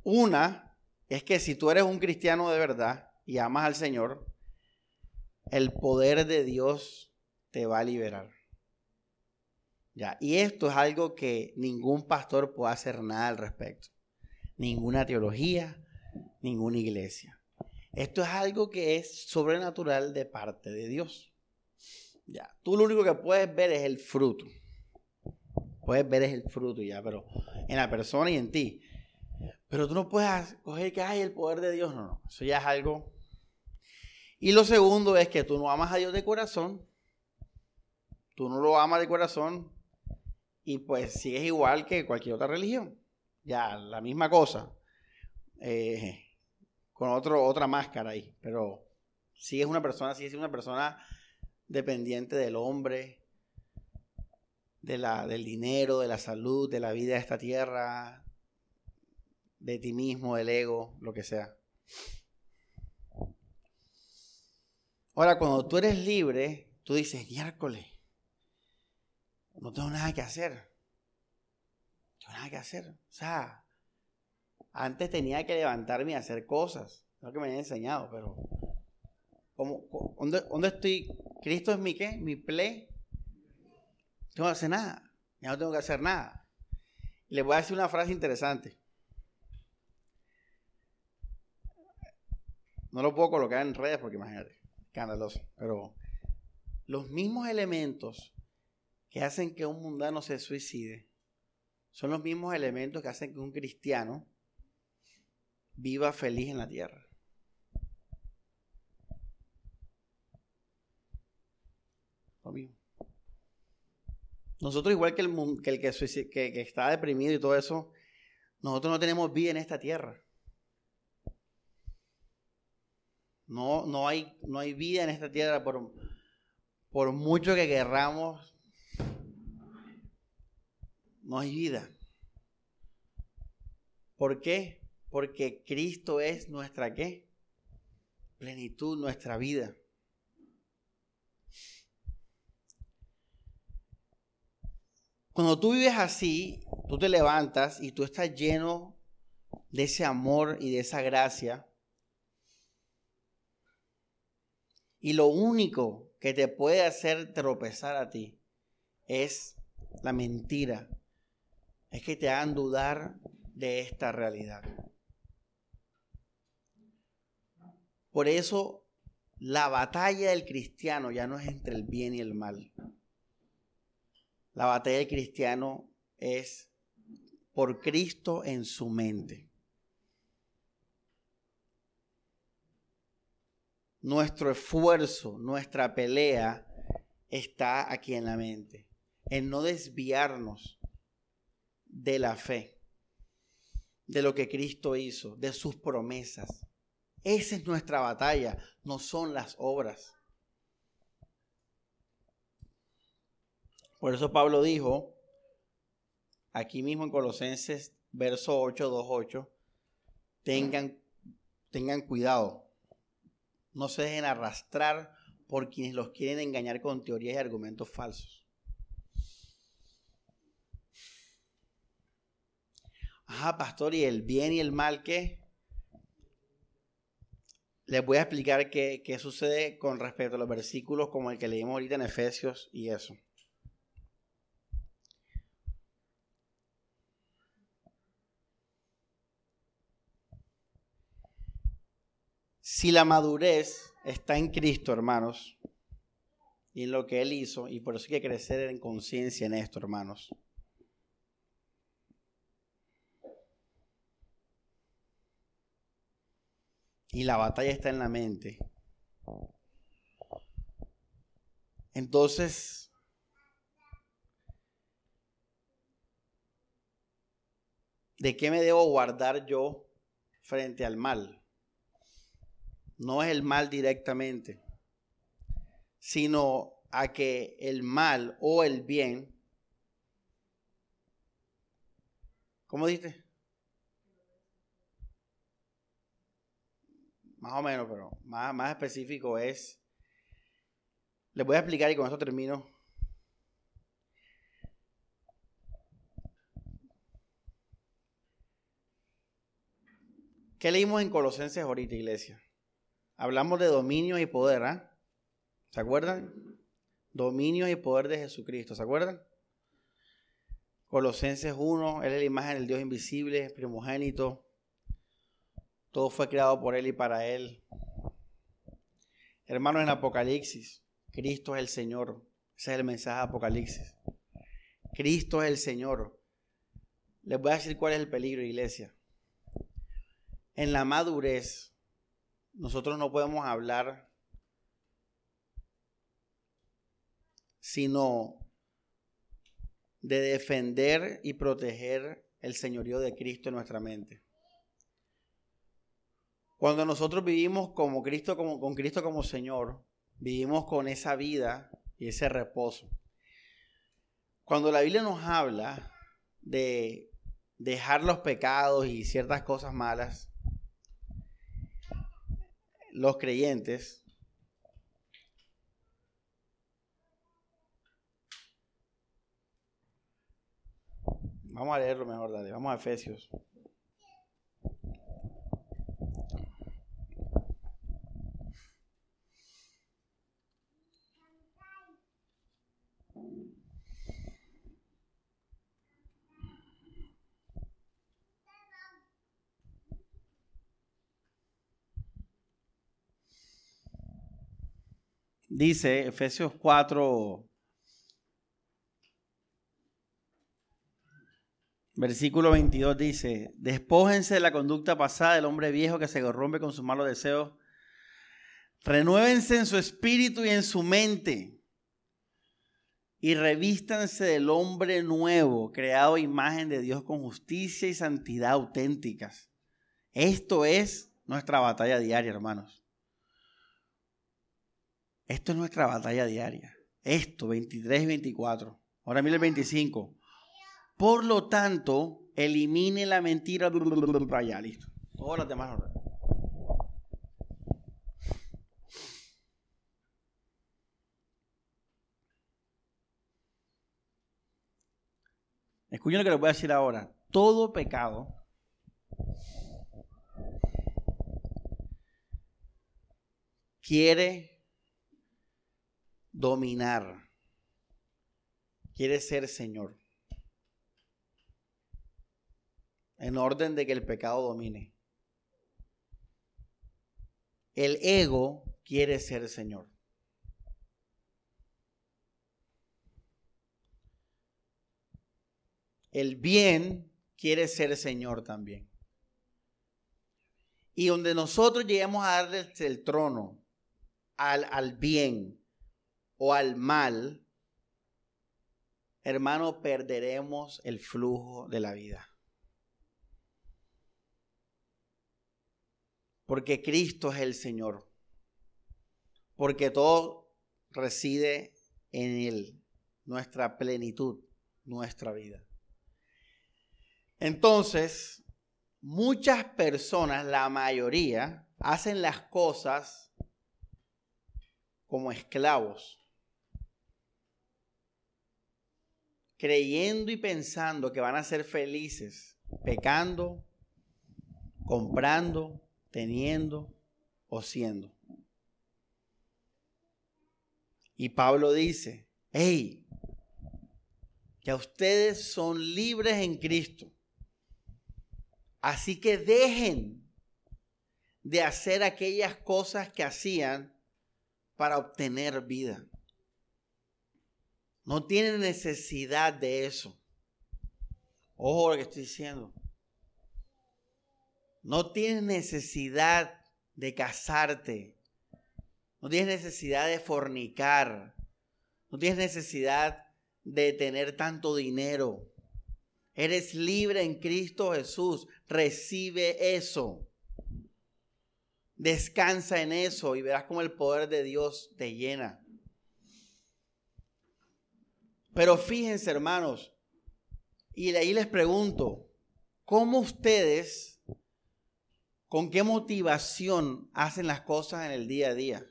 Una es que si tú eres un cristiano de verdad y amas al Señor, el poder de Dios te va a liberar. Ya, y esto es algo que ningún pastor puede hacer nada al respecto. Ninguna teología, ninguna iglesia. Esto es algo que es sobrenatural de parte de Dios. Ya, tú lo único que puedes ver es el fruto. Puedes ver es el fruto ya, pero en la persona y en ti. Pero tú no puedes coger que hay el poder de Dios, no, no. Eso ya es algo. Y lo segundo es que tú no amas a Dios de corazón. Tú no lo amas de corazón y pues sigues igual que cualquier otra religión. Ya, la misma cosa. Eh, con otro, otra máscara ahí. Pero sigues una persona, sigues una persona dependiente del hombre, de la, del dinero, de la salud, de la vida de esta tierra, de ti mismo, del ego, lo que sea. Ahora, cuando tú eres libre, tú dices, miércoles, no tengo nada que hacer. No tengo nada que hacer. O sea, antes tenía que levantarme y hacer cosas. Es lo que me han enseñado, pero ¿dónde, estoy? ¿Cristo es mi qué? ¿Mi play? No tengo que hacer nada. Ya no tengo que hacer nada. Y les voy a decir una frase interesante. No lo puedo colocar en redes porque imagínate, escandaloso. Pero los mismos elementos que hacen que un mundano se suicide son los mismos elementos que hacen que un cristiano viva feliz en la tierra. Lo mismo. Nosotros, igual que el, que, que, está deprimido y todo eso, nosotros no tenemos vida en esta tierra. No, no, hay, no hay vida en esta tierra por, por mucho que querramos no hay vida. ¿Por qué? Porque Cristo es nuestra qué? Plenitud, nuestra vida. Cuando tú vives así, tú te levantas y tú estás lleno de ese amor y de esa gracia. Y lo único que te puede hacer tropezar a ti es la mentira, es que te hagan dudar de esta realidad. Por eso la batalla del cristiano ya no es entre el bien y el mal. La batalla del cristiano es por Cristo en su mente. Nuestro esfuerzo, nuestra pelea está aquí en la mente, en no desviarnos de la fe, de lo que Cristo hizo, de sus promesas. Esa es nuestra batalla, no son las obras. Por eso Pablo dijo, aquí mismo en Colosenses, verso 8, 2, 8, tengan, tengan cuidado, no se dejen arrastrar por quienes los quieren engañar con teorías y argumentos falsos. Ajá, pastor, ¿y el bien y el mal qué? Les voy a explicar qué, qué sucede con respecto a los versículos como el que leímos ahorita en Efesios y eso. Si la madurez está en Cristo, hermanos, y en lo que Él hizo, y por eso hay que crecer en conciencia en esto, hermanos. Y la batalla está en la mente. Entonces, ¿de qué me debo guardar yo frente al mal? No es el mal directamente, sino a que el mal o el bien, ¿cómo dices? Más o menos, pero más, más específico es, les voy a explicar y con esto termino. ¿Qué leímos en Colosenses ahorita, iglesia? Hablamos de dominio y poder, ¿ah? ¿Se acuerdan? Dominio y poder de Jesucristo, ¿se acuerdan? Colosenses 1, Él es la imagen del Dios invisible, primogénito, todo fue creado por Él y para Él. Hermanos, en Apocalipsis, Cristo es el Señor. Ese es el mensaje de Apocalipsis. Cristo es el Señor. Les voy a decir cuál es el peligro, iglesia. En la madurez, nosotros no podemos hablar sino de defender y proteger el señorío de Cristo en nuestra mente. Cuando nosotros vivimos como Cristo, como, con Cristo como Señor, vivimos con esa vida y ese reposo. Cuando la Biblia nos habla de dejar los pecados y ciertas cosas malas, los creyentes Vamos a leerlo mejor, dale. Vamos a Efesios. Dice Efesios 4, Versículo 22 dice, despójense de la conducta pasada del hombre viejo que se corrompe con sus malos deseos. Renuévense en su espíritu y en su mente. Y revístanse del hombre nuevo, creado imagen de Dios con justicia y santidad auténticas. Esto es nuestra batalla diaria, hermanos. Esto es nuestra batalla diaria. Esto, 23 y 24. Ahora mire el 25. Por lo tanto, elimine la mentira. Allá, listo. Demás. Escuchen lo que les voy a decir ahora. Todo pecado quiere dominar, quiere ser Señor. en orden de que el pecado domine. El ego quiere ser Señor. El bien quiere ser Señor también. Y donde nosotros lleguemos a darle el trono al, al bien o al mal, hermano, perderemos el flujo de la vida. Porque Cristo es el Señor. Porque todo reside en Él, nuestra plenitud, nuestra vida. Entonces, muchas personas, la mayoría, hacen las cosas como esclavos, creyendo y pensando que van a ser felices, pecando, comprando, teniendo o siendo. Y Pablo dice, hey, ya ustedes son libres en Cristo. Así que dejen de hacer aquellas cosas que hacían para obtener vida. No tienen necesidad de eso. Ojo lo que estoy diciendo. No tienes necesidad de casarte. No tienes necesidad de fornicar. No tienes necesidad de tener tanto dinero. Eres libre en Cristo Jesús. Recibe eso. Descansa en eso y verás cómo el poder de Dios te llena. Pero fíjense, hermanos, y de ahí les pregunto, ¿cómo ustedes ¿Con qué motivación hacen las cosas en el día a día?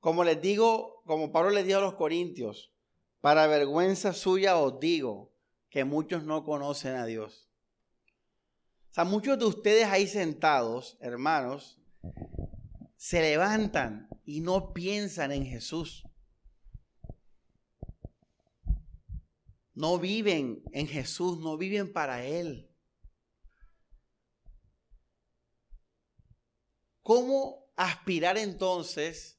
Como les digo, como Pablo les dijo a los corintios, para vergüenza suya os digo que muchos no conocen a Dios. O sea, muchos de ustedes ahí sentados, hermanos, se levantan y no piensan en Jesús. No viven en Jesús, no viven para Él. ¿Cómo aspirar entonces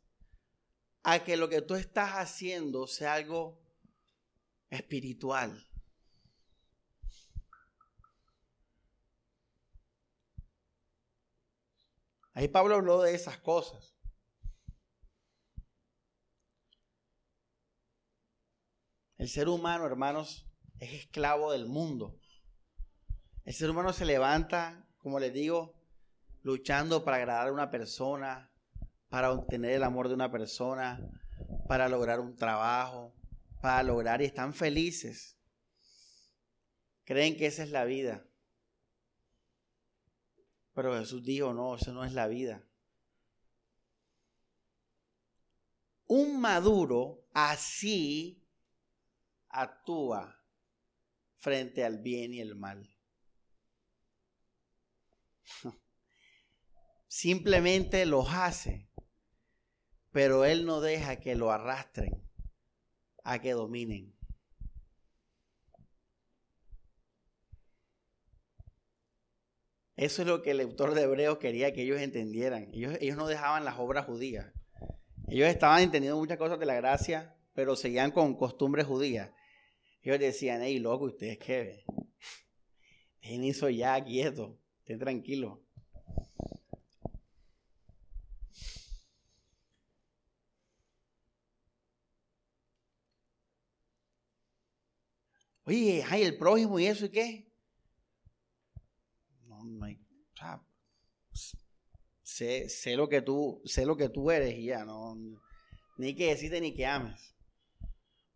a que lo que tú estás haciendo sea algo espiritual? Ahí Pablo habló de esas cosas. El ser humano, hermanos, es esclavo del mundo. El ser humano se levanta, como les digo, luchando para agradar a una persona, para obtener el amor de una persona, para lograr un trabajo, para lograr y están felices. Creen que esa es la vida. Pero Jesús dijo, no, eso no es la vida. Un maduro así actúa frente al bien y el mal. *laughs* Simplemente los hace, pero él no deja que lo arrastren a que dominen. Eso es lo que el autor de Hebreos quería que ellos entendieran. Ellos, ellos no dejaban las obras judías. Ellos estaban entendiendo muchas cosas de la gracia, pero seguían con costumbres judías. Ellos decían, hey, loco, ¿ustedes qué? Dejen eso ya, quieto, estén tranquilos. Oye, ay, el prójimo y eso y qué. No, hay, sé, sé, lo que tú, sé lo que tú eres y ya, no, ni que decirte ni que ames.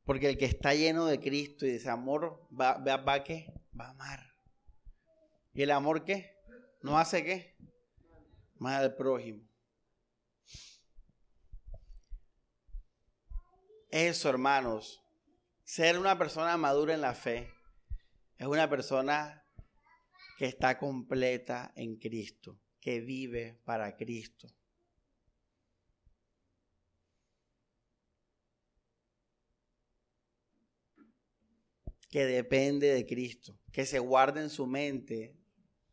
Porque el que está lleno de Cristo y de ese amor va, va, va qué? Va a amar. ¿Y el amor qué? ¿No hace qué? Más al prójimo. Eso, hermanos, ser una persona madura en la fe es una persona que está completa en Cristo, que vive para Cristo. que depende de Cristo, que se guarde en su mente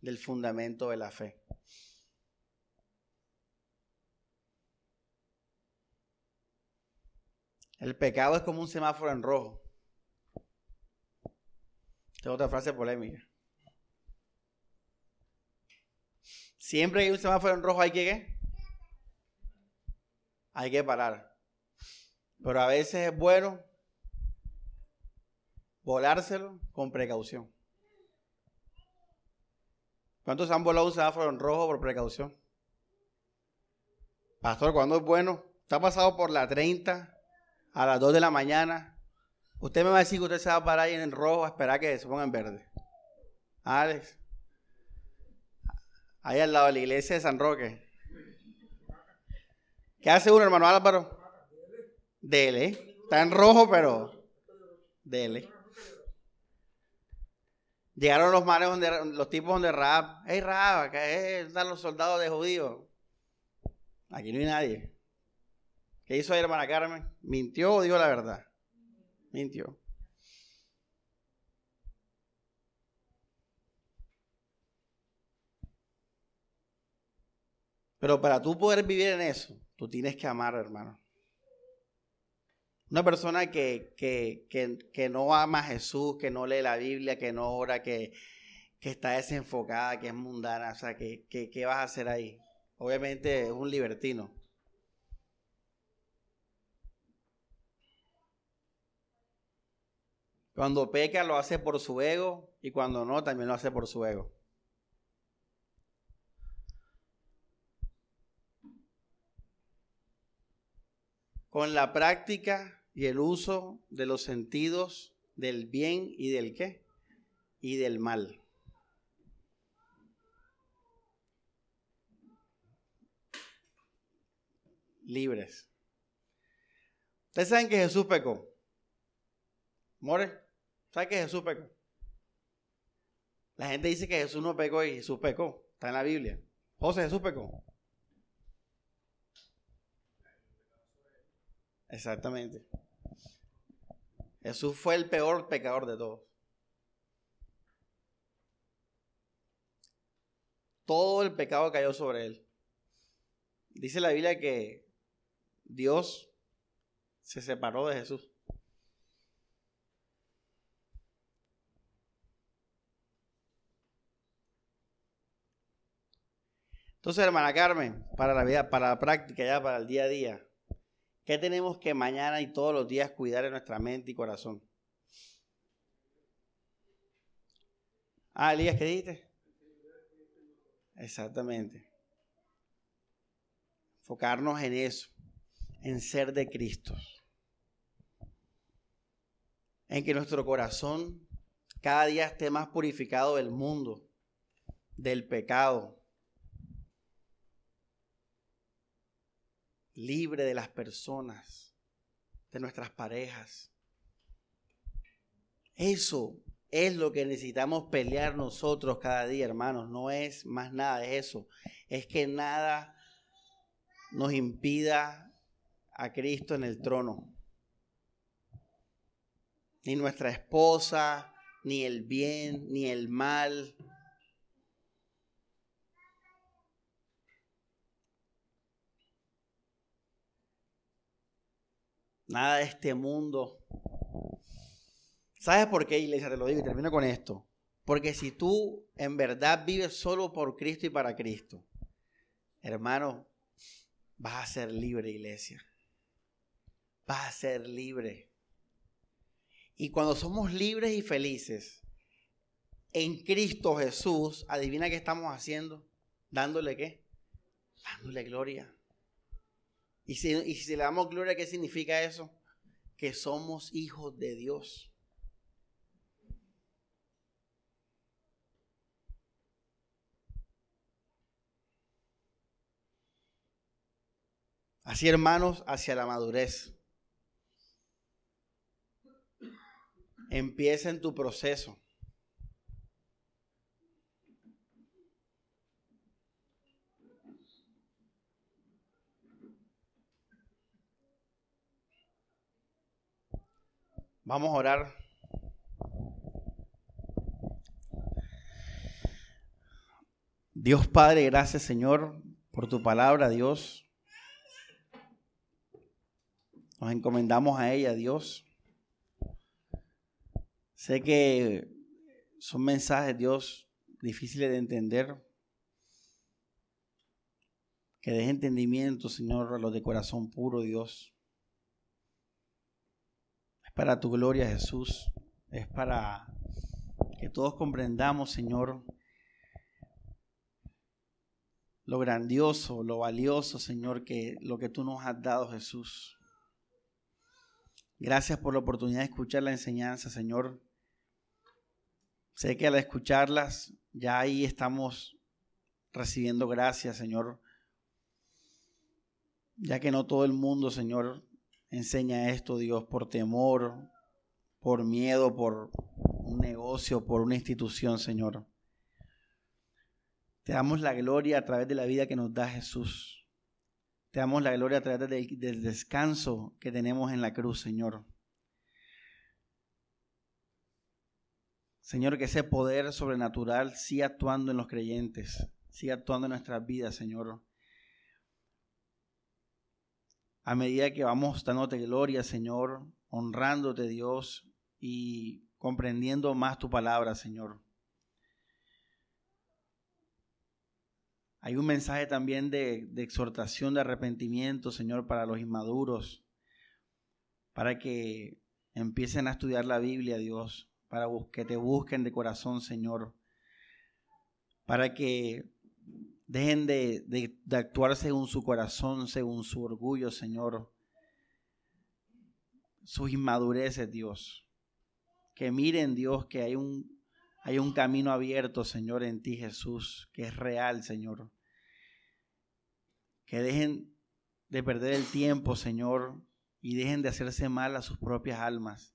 del fundamento de la fe. El pecado es como un semáforo en rojo. Esta es otra frase polémica. Siempre hay un semáforo en rojo hay que ¿qué? Hay que parar. Pero a veces es bueno volárselo con precaución. ¿Cuántos han volado un semáforo en rojo por precaución? Pastor, ¿cuándo es bueno? Está pasado por la 30 a las 2 de la mañana. Usted me va a decir que usted se va a parar ahí en rojo a esperar que se ponga en verde. Alex. Ahí al lado de la iglesia de San Roque. ¿Qué hace uno, hermano Álvaro? Dele. Está en rojo, pero dele. Llegaron los manes donde, los tipos donde Raab, hey Raab, acá están los soldados de judíos. Aquí no hay nadie. ¿Qué hizo ahí hermana Carmen? ¿Mintió o dijo la verdad? Mintió. Pero para tú poder vivir en eso, tú tienes que amar, hermano. Una persona que, que, no ama a Jesús, que no lee la Biblia, que no ora, que, está desenfocada, que es mundana, o sea, ¿qué, qué vas a hacer ahí? Obviamente es un libertino. Cuando peca lo hace por su ego y cuando no también lo hace por su ego. Con la práctica y el uso de los sentidos del bien y del qué? Y del mal. Libres. Ustedes saben que Jesús pecó. More, ¿saben que Jesús pecó? La gente dice que Jesús no pecó y Jesús pecó. Está en la Biblia. José, Jesús pecó. Exactamente. Jesús fue el peor pecador de todos. Todo el pecado cayó sobre él. Dice la Biblia que Dios se separó de Jesús. Entonces, hermana Carmen, para la vida, para la práctica, ya para el día a día, ¿qué tenemos que mañana y todos los días cuidar en nuestra mente y corazón? Ah, Elías, ¿qué dijiste? Exactamente. Enfocarnos en eso, en ser de Cristo. En que nuestro corazón cada día esté más purificado del mundo, del pecado, libre de las personas, de nuestras parejas. Eso es lo que necesitamos pelear nosotros cada día, hermanos. No es más nada de eso. Es que nada nos impida a Cristo en el trono. Ni nuestra esposa, ni el bien, ni el mal, nada de este mundo. ¿Sabes por qué, iglesia? Te lo digo y termino con esto. Porque si tú en verdad vives solo por Cristo y para Cristo, hermano, vas a ser libre, iglesia. Vas a ser libre. Y cuando somos libres y felices en Cristo Jesús, adivina qué estamos haciendo. Dándole qué? Dándole gloria. Y si, le damos gloria, ¿qué significa eso? Que somos hijos de Dios. Así, hermanos, hacia la madurez. Empieza en tu proceso. Vamos a orar. Dios Padre, gracias Señor por tu palabra, Dios. Nos encomendamos a ella, Dios. Sé que son mensajes, Dios, difíciles de entender. Que deje entendimiento, Señor, a los de corazón puro, Dios para tu gloria, Jesús. Es para que todos comprendamos, Señor, lo grandioso, lo valioso, Señor, que lo que tú nos has dado, Jesús. Gracias por la oportunidad de escuchar la enseñanza, Señor. Sé que al escucharlas, ya ahí estamos recibiendo gracias, Señor. Ya que no todo el mundo, Señor, Enseña esto, Dios, por temor, por miedo, por un negocio, por una institución, Señor. Te damos la gloria a través de la vida que nos da Jesús. Te damos la gloria a través del, descanso que tenemos en la cruz, Señor. Señor, que ese poder sobrenatural siga actuando en los creyentes, siga actuando en nuestras vidas, Señor a medida que vamos dándote gloria, Señor, honrándote, Dios, y comprendiendo más tu palabra, Señor. Hay un mensaje también de, exhortación, de arrepentimiento, Señor, para los inmaduros, para que empiecen a estudiar la Biblia, Dios, para que te busquen de corazón, Señor, para que Dejen de, actuar según su corazón, según su orgullo, Señor. Sus inmadureces, Dios. Que miren, Dios, que hay un, hay un camino abierto, Señor, en ti, Jesús, que es real, Señor. Que dejen de perder el tiempo, Señor, y dejen de hacerse mal a sus propias almas.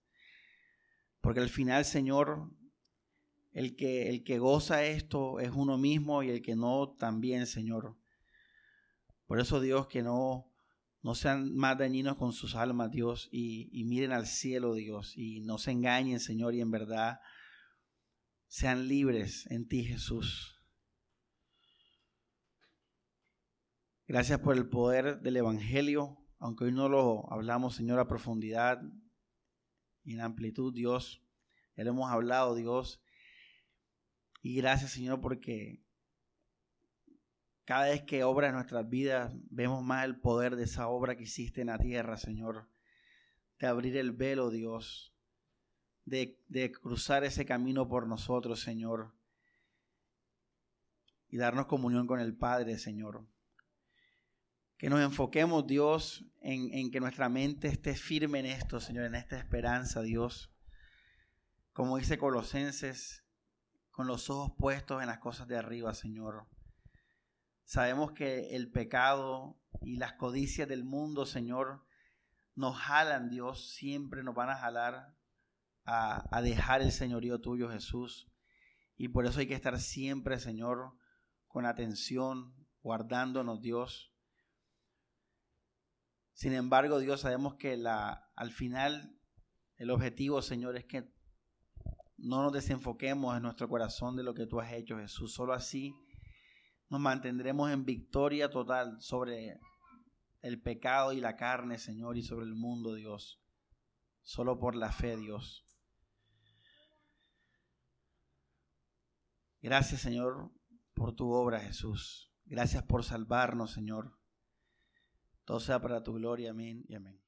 Porque al final, Señor, el que, el que goza esto es uno mismo y el que no también, Señor. Por eso, Dios, que no, no sean más dañinos con sus almas, Dios, y, y miren al cielo, Dios, y no se engañen, Señor, y en verdad sean libres en ti, Jesús. Gracias por el poder del Evangelio, aunque hoy no lo hablamos, Señor, a profundidad y en amplitud, Dios. Ya lo hemos hablado, Dios. Y gracias, Señor, porque cada vez que obra en nuestras vidas, vemos más el poder de esa obra que hiciste en la tierra, Señor. De abrir el velo, Dios. De, de cruzar ese camino por nosotros, Señor. Y darnos comunión con el Padre, Señor. Que nos enfoquemos, Dios, en, en que nuestra mente esté firme en esto, Señor, en esta esperanza, Dios. Como dice Colosenses, con los ojos puestos en las cosas de arriba, Señor Sabemos que el pecado y las codicias del mundo, Señor, nos jalan, Dios, siempre nos van a jalar a, dejar el señorío tuyo, Jesús. Y por eso hay que estar siempre, Señor, con atención, guardándonos, Dios. Sin embargo, Dios, sabemos que la, al final el objetivo, Señor, es que no nos desenfoquemos en nuestro corazón de lo que tú has hecho, Jesús. Solo así nos mantendremos en victoria total sobre el pecado y la carne, Señor, y sobre el mundo, Dios. Solo por la fe, Dios. Gracias, Señor, por tu obra, Jesús. Gracias por salvarnos, Señor. Todo sea para tu gloria. Amén y amén.